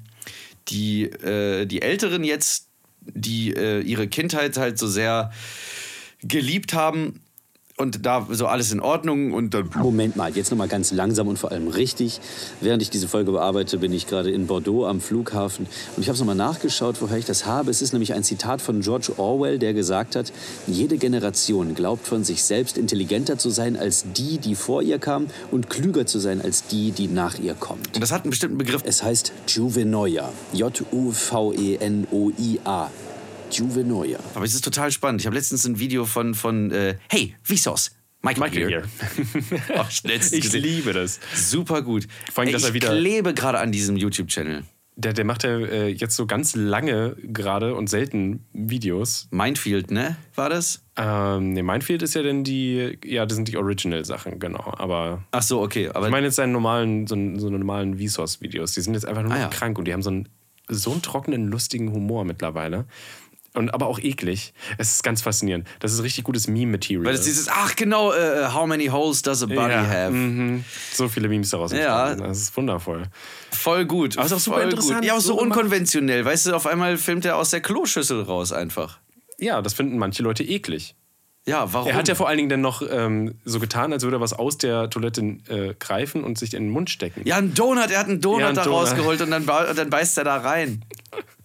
die, äh, die Älteren jetzt, die äh, ihre Kindheit halt so sehr geliebt haben und da so alles in Ordnung und dann Moment mal, jetzt nochmal ganz langsam und vor allem richtig. Während ich diese Folge bearbeite, bin ich gerade in Bordeaux am Flughafen und ich habe es nochmal nachgeschaut, woher ich das habe. Es ist nämlich ein Zitat von George Orwell, der gesagt hat, jede Generation glaubt von sich selbst intelligenter zu sein als die, die vor ihr kam und klüger zu sein als die, die nach ihr kommt. und das hat einen bestimmten Begriff. Es heißt Juvenoia. J-U-V-E-N-O-I-A. Juvenoia. Aber es ist total spannend. Ich habe letztens ein Video von, von äh, Hey, Vsauce. Michael, Michael hier. hier. Oh, Ich gesehen. liebe das. Super gut. Vor allem, Ey, dass er ich wieder- klebe gerade an diesem YouTube-Channel. Der, der macht ja äh, jetzt so ganz lange gerade und selten Videos. Minefield, ne? War das? Ähm, ne, Minefield ist ja dann die, ja, das sind die Original-Sachen, genau. Aber Ach so, okay. Aber ich meine jetzt seine normalen, so, so normalen Vsauce-Videos. Die sind jetzt einfach nur Ah, ja. krank und die haben so einen, so einen trockenen, lustigen Humor mittlerweile. Und aber auch eklig. Es ist ganz faszinierend. Das ist richtig gutes Meme-Material. weil das dieses, ach genau, äh, how many holes does a body ja, have? mhm. So viele Memes daraus Ja. entstanden. Das ist wundervoll. Voll gut. Aber ist auch super voll interessant, Gut. Ja, auch so so unkonventionell. Weißt du, auf einmal filmt er aus der Kloschüssel raus einfach. Ja, das finden manche Leute eklig. Ja, warum? Er hat ja vor allen Dingen dann noch ähm, so getan, als würde er was aus der Toilette äh, greifen und sich in den Mund stecken. ja, ein Donut, er hat einen Donut Ja, einen da Donut. rausgeholt und dann, dann beißt er da rein.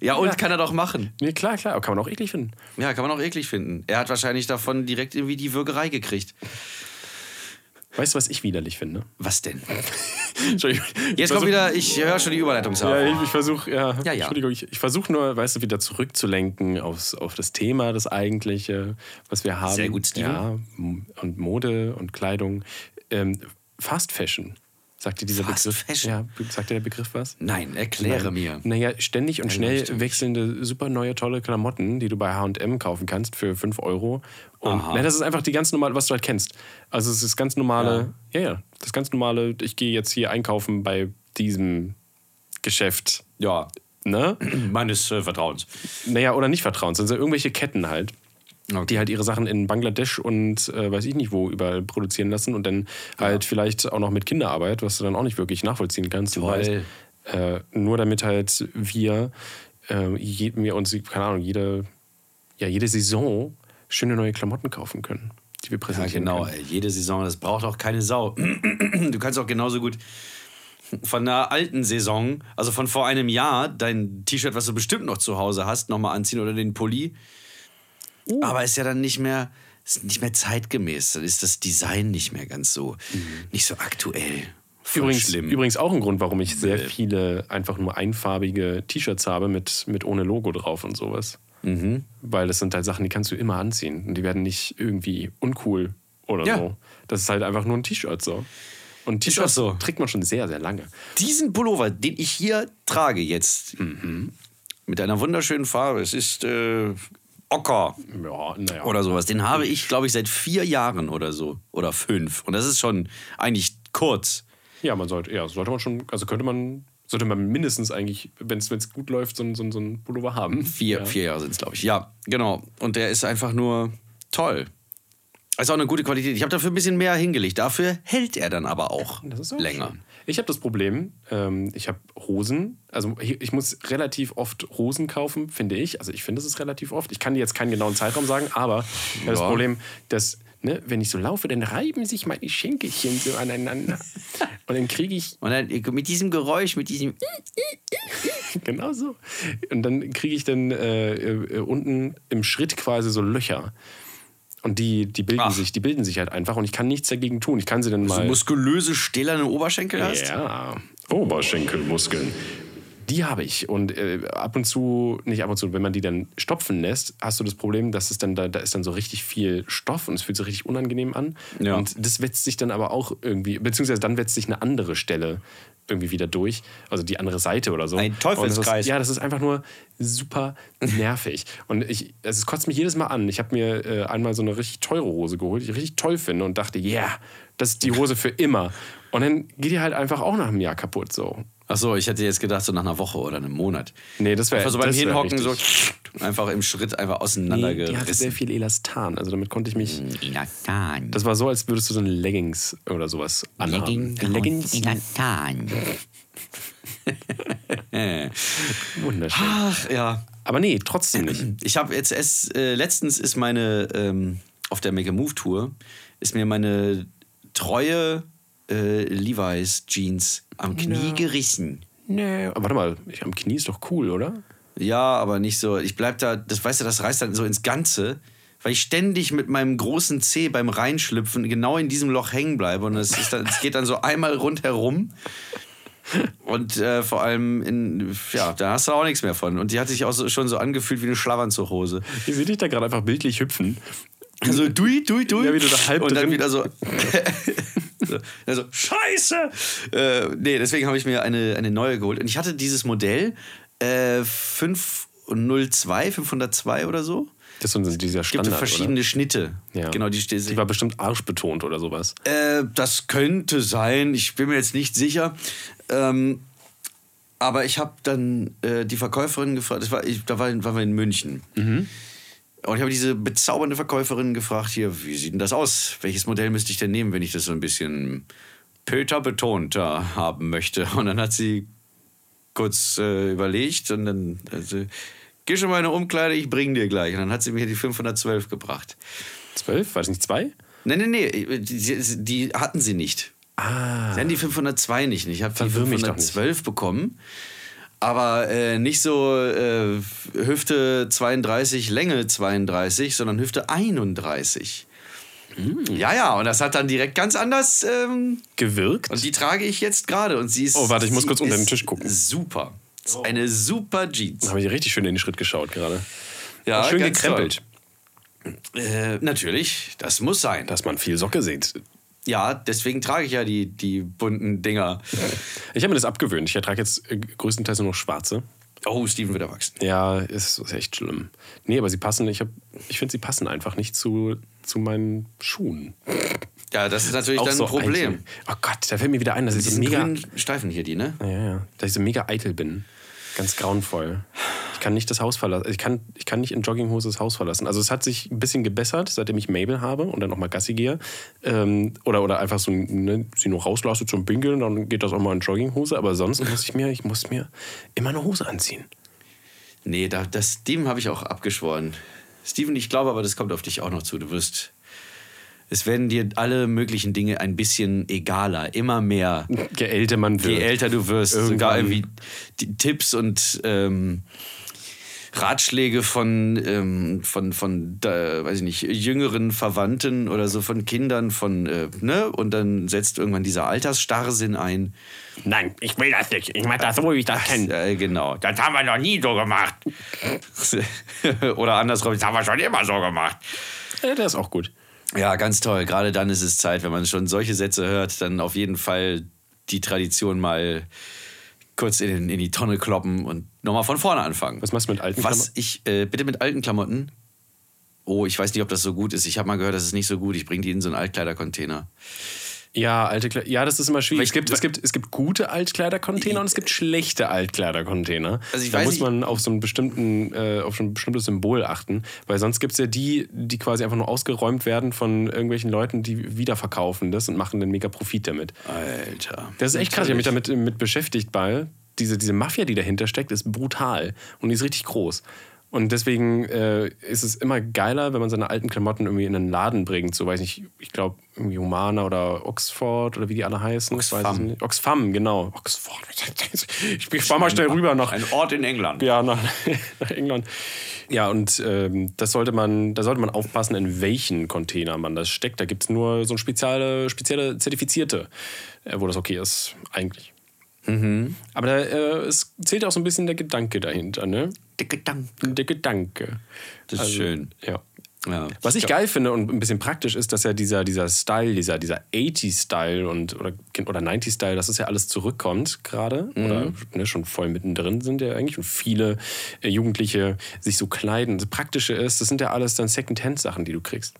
Ja, und Ja. kann er doch machen. Nee, klar, klar, aber kann man auch eklig finden. Ja, kann man auch eklig finden. Er hat wahrscheinlich davon direkt irgendwie die Würgerei gekriegt. Weißt du, was ich widerlich finde? Was denn? Entschuldigung. Jetzt kommt wieder, ich höre schon die Überleitungshabe. Ja, ich, ich versuche, ja, Ja, ja. Entschuldigung, ich, ich versuche nur, weißt du, wieder zurückzulenken aufs, auf das Thema, das eigentliche, was wir haben. Sehr gut, Steven. Ja, und Mode und Kleidung. Ähm, Fast Fashion. Sagt dir dieser Fast Begriff? Fashion? Ja, sagt dir der Begriff was? Nein, erkläre mir. Naja, ständig und schnell mich. wechselnde, super neue, tolle Klamotten, die du bei HM kaufen kannst für 5 Euro. Und Aha. nein, das ist einfach die ganz normale, was du halt kennst. Also es ist ganz normale, ja, ja, das ganz normale, ich gehe jetzt hier einkaufen bei diesem Geschäft. Ja, Ne? meines äh, Vertrauens. Naja, oder nicht Vertrauens, also irgendwelche Ketten halt. Okay. Die halt ihre Sachen in Bangladesch und äh, weiß ich nicht wo überall produzieren lassen und dann halt vielleicht auch noch mit Kinderarbeit, was du dann auch nicht wirklich nachvollziehen kannst. weißt, äh, nur damit halt wir, äh, je, wir uns, keine Ahnung, jede, ja, jede Saison schöne neue Klamotten kaufen können, die wir Ja, präsentieren genau. können. Jede Saison, das braucht auch keine Sau. Du kannst auch genauso gut von einer alten Saison, also von vor einem Jahr, dein T-Shirt, was du bestimmt noch zu Hause hast, nochmal anziehen oder den Pulli. Aber ist ja dann nicht mehr, ist nicht mehr zeitgemäß. Dann ist das Design nicht mehr ganz so, nicht so aktuell. Voll Übrigens, schlimm. übrigens auch ein Grund, warum ich sehr viele einfach nur einfarbige T-Shirts habe mit, mit ohne Logo drauf und sowas. Mhm. Weil das sind halt Sachen, die kannst du immer anziehen. Und die werden nicht irgendwie uncool oder Ja. so. Das ist halt einfach nur ein T-Shirt so. Und T-Shirts so. trägt man schon sehr, sehr lange. Diesen Pullover, den ich hier trage jetzt, mit einer wunderschönen Farbe, es ist äh, Ocker. Ja, naja. oder sowas. Den habe ich, glaube ich, seit vier Jahren oder so. Oder fünf. Und das ist schon eigentlich kurz. Ja, man sollte, ja, sollte man schon, also könnte man, sollte man mindestens eigentlich, wenn es gut läuft, so, ein- so, so ein Pullover haben. Vier, ja. vier Jahre sind es, glaube ich. Ja, genau. Und der ist einfach nur toll. Ist auch eine gute Qualität. Ich habe dafür ein bisschen mehr hingelegt. Dafür hält er dann aber auch Das ist auch länger. schön. Ich habe das Problem, ähm, ich habe Hosen, also ich, ich muss relativ oft Hosen kaufen, finde ich. Also ich finde, es ist relativ oft. Ich kann dir jetzt keinen genauen Zeitraum sagen, aber ich habe das Ja. Problem, dass, ne, wenn ich so laufe, dann reiben sich meine Schenkelchen so aneinander. Und dann kriege ich Und dann mit diesem Geräusch, mit diesem. Genau so. Und dann kriege ich dann äh, äh, unten im Schritt quasi so Löcher. Und die, die, bilden Ach. sich, die bilden sich halt einfach und ich kann nichts dagegen tun. Ich kann sie dann So mal. muskulöse, stählerne Oberschenkel hast? ja, Oberschenkelmuskeln. Die habe ich. Und äh, ab und zu, nicht ab und zu, wenn man die dann stopfen lässt, hast du das Problem, dass es dann, da, da ist dann so richtig viel Stoff und es fühlt sich richtig unangenehm an. Ja. Und das wetzt sich dann aber auch irgendwie, beziehungsweise dann wetzt sich eine andere Stelle irgendwie wieder durch. Also die andere Seite oder so. Ein das Teufelskreis. Ja, das ist einfach nur super nervig. Und ich, also es kotzt mich jedes Mal an. Ich habe mir äh, einmal so eine richtig teure Hose geholt, die ich richtig toll finde und dachte, ja, yeah, das ist die Hose für immer. Und dann geht die halt einfach auch nach einem Jahr kaputt so. Ach so, ich hätte jetzt gedacht, so nach einer Woche oder einem Monat. Nee, das wäre Einfach so beim Hinhocken so einfach im Schritt einfach Nee, die hatte auseinandergerissen. sehr viel Elastan. Also damit konnte ich mich. Elastan. Das war so, als würdest du so eine Leggings oder sowas anhaben. Leggings. Leggings. Elastan. Wunderschön. Ach ja. Aber nee, trotzdem nicht. Ich habe jetzt erst, äh, letztens ist meine, ähm, auf der Make a Move Tour, ist mir meine treue äh, Levi's Jeans am Knie gerissen. Nee, aber warte mal, ich, am Knie ist doch cool, oder? Ja, aber nicht so. Ich bleib da, das weißt du, das reißt dann so ins Ganze, weil ich ständig mit meinem großen Zeh beim Reinschlüpfen genau in diesem Loch hängen bleibe und es, ist dann, es geht dann so einmal rundherum. Und äh, vor allem, in, ja, da hast du auch nichts mehr von. Und die hat sich auch so, schon so angefühlt wie eine Schlafanzughose. Ich sehe dich da gerade einfach bildlich hüpfen. Also dui, dui, dui. Ja, wie du da halb Und dann drin- wieder so. so, also, Scheiße! Äh, nee, deswegen habe ich mir eine, eine neue geholt. Und ich hatte dieses Modell äh, 502, 502 oder so. Das so dieser Gibt Standard, es verschiedene Schnitte. Ja. Genau, die steht. Die war bestimmt arschbetont oder sowas. Äh, das könnte sein. Ich bin mir jetzt nicht sicher. Ähm, aber ich habe dann äh, die Verkäuferin gefragt. Das war, ich, da war, waren wir in München. Und ich habe diese bezaubernde Verkäuferin gefragt: Hier, wie sieht denn das aus? Welches Modell müsste ich denn nehmen, wenn ich das so ein bisschen Pöter betonter haben möchte? Und dann hat sie kurz äh, überlegt und dann. Also, Geh schon mal in eine Umkleide, ich bring dir gleich. Und dann hat sie mir die 512 gebracht. Zwölf? War das nicht zwei? Nee, nee, nee, die, die hatten sie nicht. Ah. Sie hatten die 502 nicht. Ich habe die Verwirr mich doch nicht. 512 bekommen. Aber äh, nicht so äh, Hüfte 32, Länge 32, sondern Hüfte 31. Mm. Ja, ja, und das hat dann direkt ganz anders. Ähm, Gewirkt? und die trage ich jetzt gerade. Und sie ist. Oh, warte, ich muss kurz unter den Tisch gucken. Super. Ist Eine super Jeans. habe ich richtig schön in den Schritt geschaut gerade. Ja, schön ganz gekrempelt, Äh, natürlich, das muss sein. dass man viel Socke sieht. Ja, deswegen trage ich ja die, die bunten Dinger. Ich habe mir das abgewöhnt. Ich trage jetzt äh, größtenteils nur noch schwarze. Oh, Steven wird erwachsen. Ja, ist, ist echt schlimm. Nee, aber sie passen, ich, hab- ich finde, sie passen einfach nicht zu, zu meinen Schuhen. Ja, das ist natürlich Auch dann so ein Problem. eitel. Oh Gott, da fällt mir wieder ein, dass ich so mega. grünen Streifen hier, die, ne? Ja, ja, dass ich so mega eitel bin. Ganz grauenvoll. Ich kann nicht das Haus verlassen. Ich kann, ich kann nicht in Jogginghose das Haus verlassen. Also es hat sich ein bisschen gebessert, seitdem ich Mabel habe und dann auch mal Gassi gehe. Ähm, oder, oder einfach so ne, sie nur rauslasse zum Pinkeln, dann geht das auch mal in Jogginghose. Aber sonst muss ich mir, ich muss mir immer eine Hose anziehen. Nee, da, das, dem habe ich auch abgeschworen. Steven, ich glaube aber, das kommt auf dich auch noch zu. Du wirst. Es werden dir alle möglichen Dinge ein bisschen egaler, immer mehr. Je älter man wird. Je älter du wirst, Irgendwann- sogar irgendwie die Tipps und ähm, Ratschläge von, ähm, von, von da, weiß ich nicht, jüngeren Verwandten oder so, von Kindern, von, äh, ne? Und dann setzt irgendwann dieser Altersstarrsinn ein. Nein, ich will das nicht. Ich mach das so, wie ich das kenne. Äh, genau. Das haben wir noch nie so gemacht. oder andersrum. Das haben wir schon immer so gemacht. Ja, der ist auch gut. Ja, ganz toll. Gerade dann ist es Zeit, wenn man schon solche Sätze hört, dann auf jeden Fall die Tradition mal kurz in, in die Tonne kloppen und nochmal von vorne anfangen. Was machst du mit alten Was Klamotten? ich, äh, bitte mit alten Klamotten? Oh, ich weiß nicht, ob das so gut ist. Ich habe mal gehört, das ist nicht so gut. Ich bringe die in so einen Altkleidercontainer. Ja, alte Kle Ja, das ist immer schwierig. Es gibt, es, gibt, es gibt gute Altkleidercontainer und es gibt schlechte Altkleidercontainer. Also da muss man auf so, einen bestimmten, äh, auf so ein bestimmtes Symbol achten, weil sonst gibt es ja die, die quasi einfach nur ausgeräumt werden von irgendwelchen Leuten, die wiederverkaufen das und machen den mega Profit damit. Alter. Das ist echt krass. Ich habe mich damit mit beschäftigt, weil diese, diese Mafia, die dahinter steckt, ist brutal und die ist richtig groß. Und deswegen äh, ist es immer geiler, wenn man seine alten Klamotten irgendwie in einen Laden bringt. So weiß ich, ich glaube, irgendwie Humana oder Oxford oder wie die alle heißen. Ich Oxfam. nicht. Oxfam, genau. Oxford. Ich fahr mal schnell rüber nach, Ein Ort in England. ja, nach, nach England. Ja, und ähm, das sollte man, da sollte man aufpassen, in welchen Container man das steckt. Da gibt es nur so spezielle, spezielle Zertifizierte, äh, wo das okay ist, eigentlich. Aber da, äh, es zählt auch so ein bisschen der Gedanke dahinter, ne? Der Gedanke. Der Gedanke. Das ist schön. Ja. Ja. Was ich geil finde und ein bisschen praktisch ist, dass ja dieser, dieser Style, dieser, dieser 80s-Style und, oder, oder 90s-Style, dass es ja alles zurückkommt gerade oder ne, schon voll mittendrin sind ja eigentlich und viele äh, Jugendliche sich so kleiden. Das Praktische ist, das sind ja alles dann Second-Hand-Sachen, die du kriegst.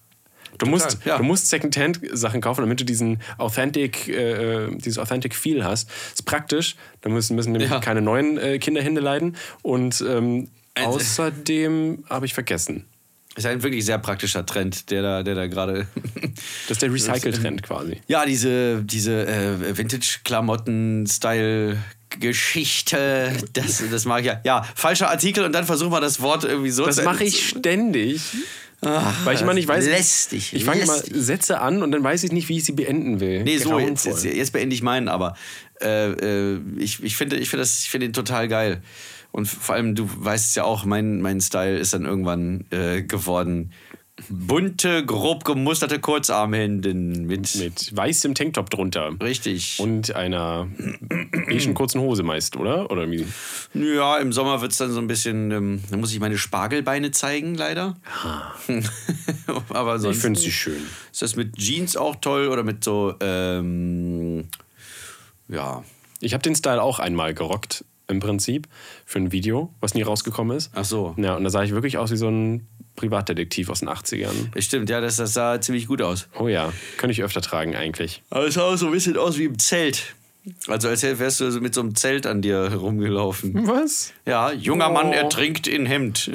Du musst, ja. du musst Second-Hand-Sachen kaufen, damit du diesen Authentic, äh, dieses Authentic Feel hast. ist praktisch. Da müssen, müssen nämlich Ja. keine neuen äh, Kinderhände leiden. Und ähm, außerdem habe ich vergessen. Ist ein wirklich sehr praktischer Trend, der da, der da gerade. Das ist der Recycle-Trend quasi. ja, diese, diese äh, Vintage-Klamotten-Style-Geschichte, das, das mag ich ja. Ja, falscher Artikel und dann versuch mal das Wort irgendwie so Das zu mache ich ständig. Weil ich immer nicht weiß. lästig, Ich fange immer. Sätze an und dann weiß ich nicht, wie ich sie beenden will. Nee, so, jetzt, jetzt, jetzt beende ich meinen, aber äh, äh, ich, ich finde ich find das- ich find den total geil. Und vor allem, du weißt es ja auch, mein, mein Style ist dann irgendwann äh, geworden bunte, grob gemusterte Kurzarmhemden mit. Mit weißem Tanktop drunter. Richtig. Und einer beigen kurzen Hose meist, oder? Oder wie? Ja, im Sommer wird es dann so ein bisschen, ähm, da muss ich meine Spargelbeine zeigen, leider. Aber Ich sonst finde sie schön. ist das mit Jeans auch toll oder mit so, ähm, ja, Ich habe den Style auch einmal gerockt, im Prinzip, für ein Video, was nie rausgekommen ist. ach so. Ja, und da sah ich wirklich aus wie so ein Privatdetektiv aus den 80ern. Das stimmt, ja, das, das sah ziemlich gut aus. Oh ja, könnte ich öfter tragen eigentlich. Aber es sah auch so ein bisschen aus wie im Zelt. Also als wärst du mit so einem Zelt an dir herumgelaufen. Was? Ja, junger Oh. Mann ertrinkt in Hemd.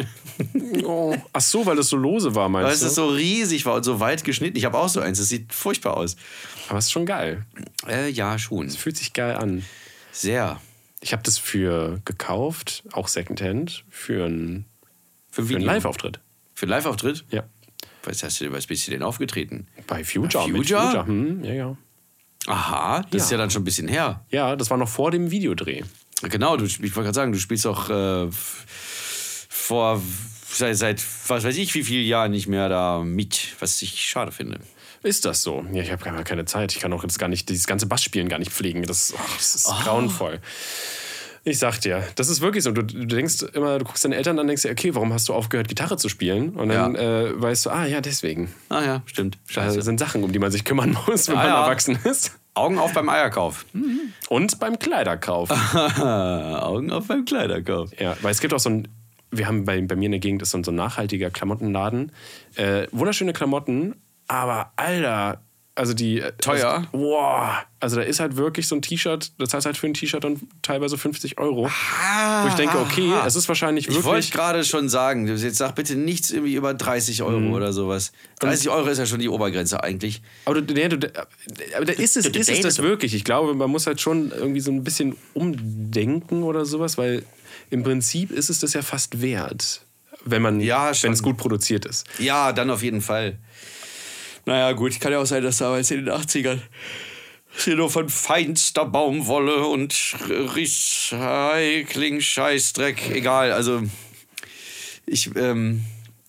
Oh. Ach so, weil es so lose war, Weil meinst es du? so riesig war und so weit geschnitten. Ich habe auch so eins, das sieht furchtbar aus. Aber es ist schon geil. Äh, ja, schon. Es fühlt sich geil an. Sehr. Ich habe das für gekauft, auch Secondhand, für einen, Für, für einen. Live-Auftritt. Für einen Live-Auftritt? Ja. Was hast du, was bist du denn aufgetreten? Bei Future. Bei Future? Future. Hm, ja, ja. Aha, das ist ja dann schon ein bisschen her. Ja, das war noch vor dem Videodreh. Genau, du, ich wollte gerade sagen, du spielst auch äh, vor seit, seit was weiß ich wie vielen Jahren nicht mehr da mit, was ich schade finde. Ist das so? Ja, ich habe gar keine Zeit. Ich kann auch jetzt gar nicht, dieses ganze Bassspielen gar nicht pflegen. Das, oh, das ist grauenvoll. Ich sag dir, das ist wirklich so. Du, du denkst immer, du guckst deine Eltern an und denkst dir, okay, warum hast du aufgehört, Gitarre zu spielen? Und dann äh, weißt du, ah ja, deswegen. Ah ja, stimmt. Scheiße. sind Sachen, um die man sich kümmern muss, wenn Ah, man ja. erwachsen ist. Augen auf beim Eierkauf. Und beim Kleiderkauf. Augen auf beim Kleiderkauf. Ja, weil es gibt auch so ein, wir haben bei, bei mir in der Gegend ist so ein, so ein nachhaltiger Klamottenladen. Äh, wunderschöne Klamotten, aber Alter, also die. äh, Teuer? Also, boah, also da ist halt wirklich so ein T-Shirt, das heißt halt für ein T-Shirt dann teilweise 50 Euro. wo ich denke, okay, es ist wahrscheinlich Ich wollte wirklich. gerade schon sagen, jetzt sag bitte nichts irgendwie über 30 Euro Mhm. oder sowas. 30 Euro ist ja schon die Obergrenze eigentlich. Aber, du, nee, du, aber da ist es, ist es das wirklich? Ich glaube, man muss halt schon irgendwie so ein bisschen umdenken oder sowas, weil im Prinzip ist es das ja fast wert, wenn man, Ja, wenn es gut produziert ist. Ja, dann auf jeden Fall. Naja, gut, kann ja auch sein, dass damals in den 80ern sie nur von feinster Baumwolle und Recycling-Scheißdreck, egal. Also, ich, ähm,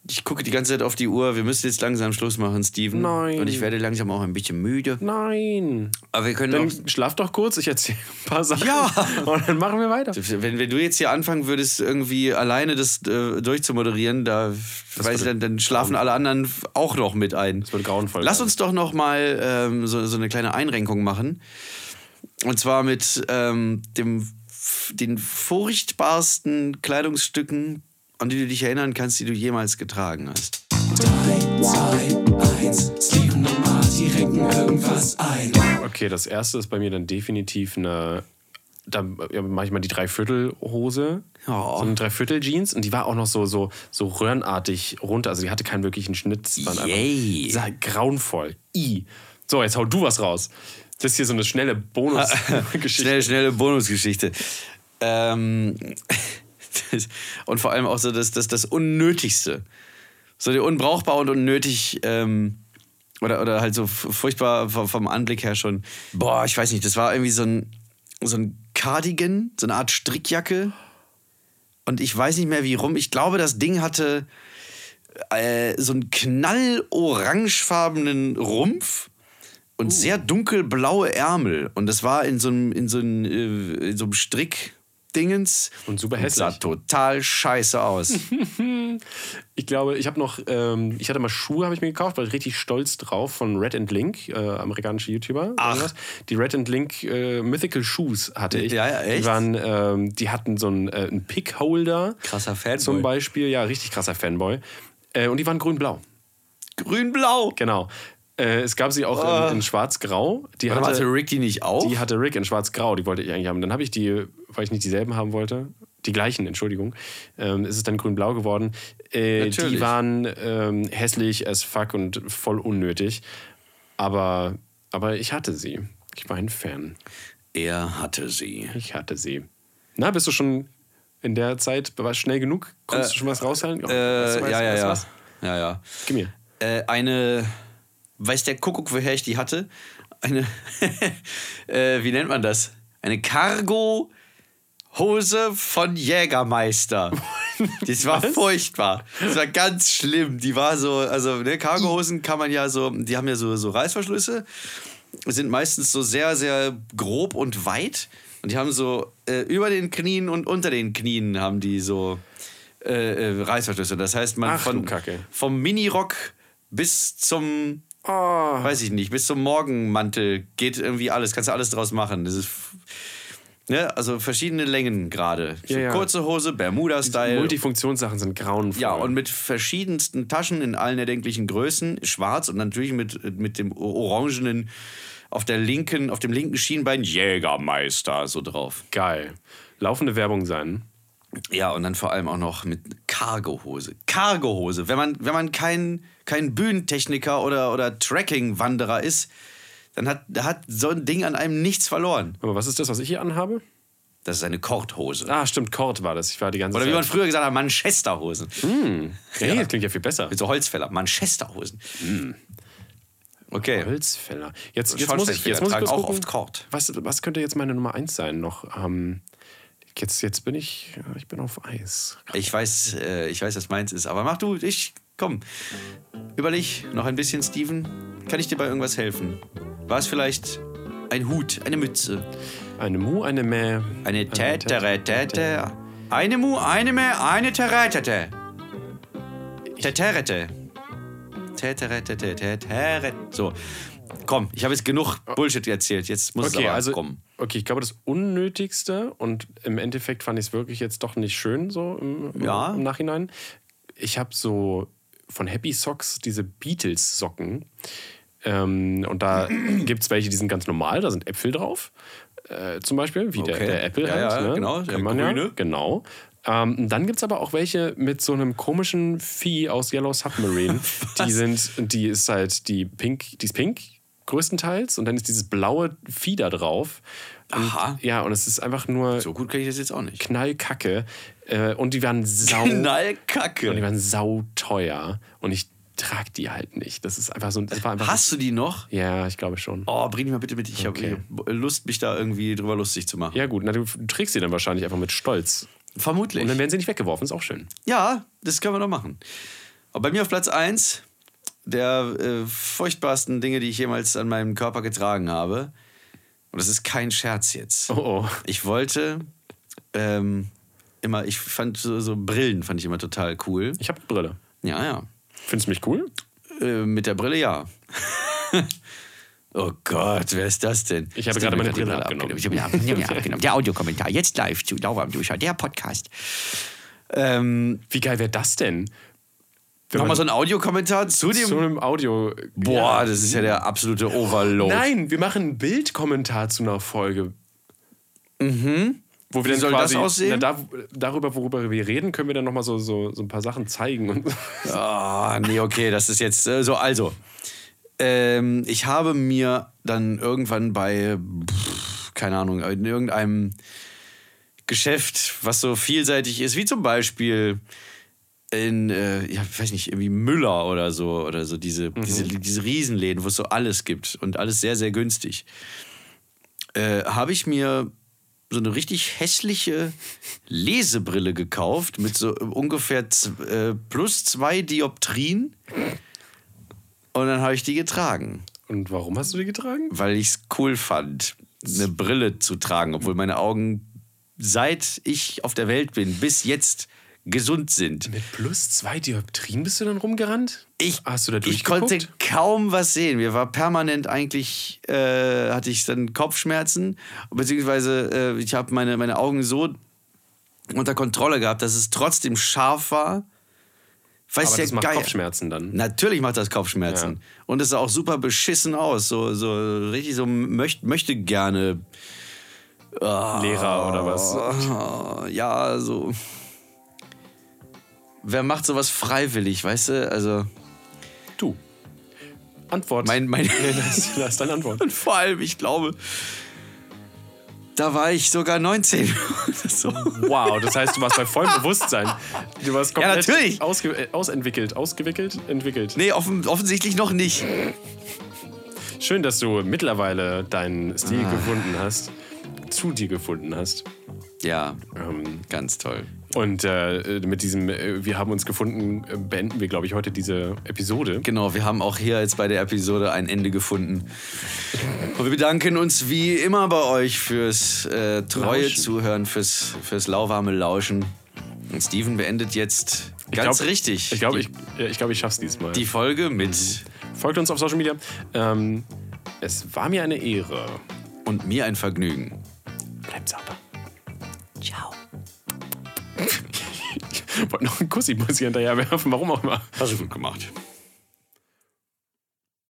ich gucke die ganze Zeit auf die Uhr. Wir müssen jetzt langsam Schluss machen, Steven. Nein. Und ich werde langsam auch ein bisschen müde. Nein. Aber wir können Dann auch. schlaf doch kurz, ich erzähle ein paar Sachen. Ja. Und dann machen wir weiter. Wenn, wenn du jetzt hier anfangen würdest, irgendwie alleine das äh, durchzumoderieren, da weiß ich, dann, dann schlafen alle anderen auch noch mit ein. Das wird grauenvoll Lass uns doch noch mal ähm, so, so eine kleine Einrenkung machen. Und zwar mit ähm, dem, den furchtbarsten Kleidungsstücken, an die du dich erinnern kannst, die du jemals getragen hast. Okay, das erste ist bei mir dann definitiv eine. Da ja, mache ich mal die Dreiviertelhose. Ja. So eine Dreiviertel-Jeans. Und die war auch noch so, so, so röhrenartig runter. Also die hatte keinen wirklichen Schnitt. Yay. Sah grauenvoll. I. So, jetzt hau du was raus. Das ist hier so eine schnelle Bonusgeschichte. Schnelle, schnelle Bonusgeschichte. Ähm, und vor allem auch so das, das, das Unnötigste. So unbrauchbar und unnötig. Ähm, oder, oder halt so furchtbar vom, Anblick her schon. Boah, ich weiß nicht, das war irgendwie so ein, so ein Cardigan, so eine Art Strickjacke. Und ich weiß nicht mehr wie rum. Ich glaube, das Ding hatte äh, so einen knallorangefarbenen Rumpf und sehr dunkelblaue Ärmel. Und das war in so einem, in so einem, äh, in so einem Strickdingens. Und super sah hässlich. total scheiße aus. Ich glaube, ich habe noch, ähm, ich hatte mal Schuhe, habe ich mir gekauft, war ich richtig stolz drauf von Red and Link, äh, amerikanische YouTuber. Ach. Die Red and Link äh, Mythical Shoes hatte ich. Ja, ja, echt? Die, waren, ähm, die hatten so einen, äh, einen Pick-Holder. Krasser Fanboy. Zum Beispiel, ja, richtig krasser Fanboy. Äh, und die waren grün-blau. Grün-blau. Genau. Äh, es gab sie auch in, in schwarz-grau. Die hatte, hatte Rick die nicht auch? die hatte Rick in schwarz-grau, die wollte ich eigentlich haben. Dann habe ich die, weil ich nicht dieselben haben wollte, die gleichen, Entschuldigung, ähm, ist es dann grün-blau geworden. Äh, die waren ähm, hässlich as fuck und voll unnötig. Aber, aber ich hatte sie. Ich war ein Fan. er hatte sie. Ich hatte sie. Na, bist du schon in der Zeit schnell genug? Konntest du schon was raushalten? Oh, Äh, weißt du ja, ja, Weißt du ja. Ja, ja. Gib mir. Äh, eine, weiß der Kuckuck, woher ich die hatte? Eine, äh, wie nennt man das? Eine Cargo-Hose von Jägermeister. Das war furchtbar. Das war ganz schlimm. Die war so, also ne, Cargohosen kann man ja so, die haben ja so, so Reißverschlüsse, sind meistens so sehr, sehr grob und weit. Und die haben so äh, über den Knien und unter den Knien haben die so äh, äh, Reißverschlüsse. Das heißt, man Ach, von, vom Minirock bis zum Oh, weiß ich nicht, bis zum Morgenmantel geht irgendwie alles, kannst du alles draus machen. Das ist, ne, also verschiedene Längen gerade. Ja, ja. Kurze Hose, Bermuda-Style. Multifunktionssachen sind grauenvoll. Ja, und mit verschiedensten Taschen in allen erdenklichen Größen, schwarz und natürlich mit, mit dem orangenen auf der linken, auf dem linken Schienbein Jägermeister so drauf. Geil. Laufende Werbung sein. Ja, und dann vor allem auch noch mit Cargohose. Cargohose. Wenn man, wenn man kein, kein Bühnentechniker oder, oder Tracking-Wanderer ist, dann hat, hat so ein Ding an einem nichts verloren. Aber was ist das, was ich hier anhabe? Das ist eine Korthose. Ah, stimmt, Kord war das. Ich war die ganze Oder wie man Zeit. früher gesagt hat, Manchesterhosen. Hey, das klingt ja viel besser. Mit so Holzfäller. Manchesterhosen. Okay. Holzfäller. Jetzt, jetzt muss ich, jetzt muss ich tragen auch gucken, oft Kord. Was, was könnte jetzt meine Nummer 1 sein noch? Ähm, jetzt, jetzt bin ich, ich bin auf Eis. Ich weiß, äh, ich weiß, was meins ist. Aber mach du, ich, komm. Überleg noch ein bisschen, Steven. Kann ich dir bei irgendwas helfen? War es vielleicht ein Hut, eine Mütze, Eine Mu, eine Mäh. eine Tätere, Täte, eine Mu, eine Mäh, eine Teretete. Täterete. Täterete, Täterete. So, komm, ich habe jetzt genug Bullshit erzählt. Jetzt muss Okay, es aber also, kommen. okay, ich glaube, das Unnötigste und im Endeffekt fand ich es wirklich jetzt doch nicht schön, so im, Ja. im Nachhinein. Ich habe so von Happy Socks diese Beatles-Socken. Ähm, und da gibt es welche, die sind ganz normal, da sind Äpfel drauf. Äh, zum Beispiel, wie der, Okay. der Apple Ja, halt. ja, ne? genau, Kann der man ja, grüne. genau. Ähm, dann gibt es aber auch welche mit so einem komischen Vieh aus Yellow Submarine. die sind, die ist halt die pink, die ist pink größtenteils und dann ist dieses blaue Vieh da drauf. Und, Aha. Ja, und es ist einfach nur So gut kann ich das jetzt auch nicht. Knallkacke. Äh, und die waren sau. und die Knallkacke. waren sauteuer. Und ich trage die halt nicht. Das ist einfach so. Das war einfach Hast du die noch? Ja, ich glaube schon. Oh, bring die mal bitte mit. Ich Okay. habe Lust, mich da irgendwie drüber lustig zu machen. Ja, gut, na, du trägst sie dann wahrscheinlich einfach mit Stolz. Vermutlich. Und dann werden sie nicht weggeworfen, ist auch schön. Ja, das können wir doch machen. Aber bei mir auf Platz 1 der äh, furchtbarsten Dinge, die ich jemals an meinem Körper getragen habe. Und das ist kein Scherz jetzt. Oh, oh. Ich wollte ähm, immer, ich fand so, so Brillen fand ich immer total cool. Ich habe eine Brille. Ja, ja. Findest du mich cool? Äh, mit der Brille ja. oh Gott, wer ist das denn? Ich habe gerade meine die Brille abgenommen. Ich habe Brille abgenommen. Der Audiokommentar, jetzt live zu Laura am Duscher, der Podcast. Ähm, Wie geil wäre das denn? Wenn Nochmal so ein Audiokommentar zu dem. zu einem Audio. Boah, Ja. das ist ja der absolute Overload. Nein, wir machen einen Bildkommentar zu einer Folge. Mhm. Wo wir dann soll das quasi, aussehen? Na, da, darüber, worüber wir reden, können wir dann nochmal so, so, so ein paar Sachen zeigen. Ah, nee, okay, das ist jetzt äh, so. Also, ähm, ich habe mir dann irgendwann bei, pff, keine Ahnung, in irgendeinem Geschäft, was so vielseitig ist, wie zum Beispiel in, äh, ja, ich weiß nicht, irgendwie Müller oder so, oder so diese, diese, diese Riesenläden, wo es so alles gibt und alles sehr, sehr günstig, äh, habe ich mir so eine richtig hässliche Lesebrille gekauft mit so ungefähr z- äh, plus zwei Dioptrien. Und dann habe ich die getragen, Und warum hast du die getragen? weil ich es cool fand, eine Brille zu tragen, obwohl meine Augen seit ich auf der Welt bin bis jetzt gesund sind. Mit plus zwei Dioptrien bist du dann rumgerannt? Ich, Hast du da ich konnte kaum was sehen. Mir war permanent eigentlich, äh, hatte ich dann Kopfschmerzen, beziehungsweise äh, ich habe meine, meine Augen so unter Kontrolle gehabt, dass es trotzdem scharf war. Weiß Aber ja das macht geil. Kopfschmerzen dann. Natürlich macht das Kopfschmerzen. Ja. Und es sah auch super beschissen aus. So, so richtig so möcht, möchte gerne. Lehrer oder was? Ja, so. Wer macht sowas freiwillig, weißt du? Also. Du. Antwort. Mein, mein das, das ist deine Antwort. Und vor allem, ich glaube, da war ich sogar 19. oder so. Wow, das heißt, du warst bei vollem Bewusstsein. Du warst komplett natürlich. Ausge äh, ausentwickelt, ausgewickelt, entwickelt. Nee, offen, offensichtlich noch nicht. Schön, dass du mittlerweile deinen Ah. Stil gefunden hast, zu dir gefunden hast. Ja, Ähm, ganz toll. Und äh, mit diesem äh, Wir haben uns gefunden, äh, beenden wir, glaube ich, heute diese Episode. Genau, wir haben auch hier jetzt bei der Episode ein Ende gefunden. Und wir bedanken uns wie immer bei euch fürs äh, treue Lauschen. Zuhören, fürs, fürs lauwarme Lauschen. Und Steven beendet jetzt ganz glaub- richtig Ich glaube, ich, ich, glaub, ich schaff's diesmal. die Folge mit Folgt uns auf Social Media. Ähm, es war mir eine Ehre. und mir ein Vergnügen. Bleibt sauber. Ciao. Ich wollte noch einen Kussi-Bussi hinterher werfen, warum auch immer. Hast du gut gemacht.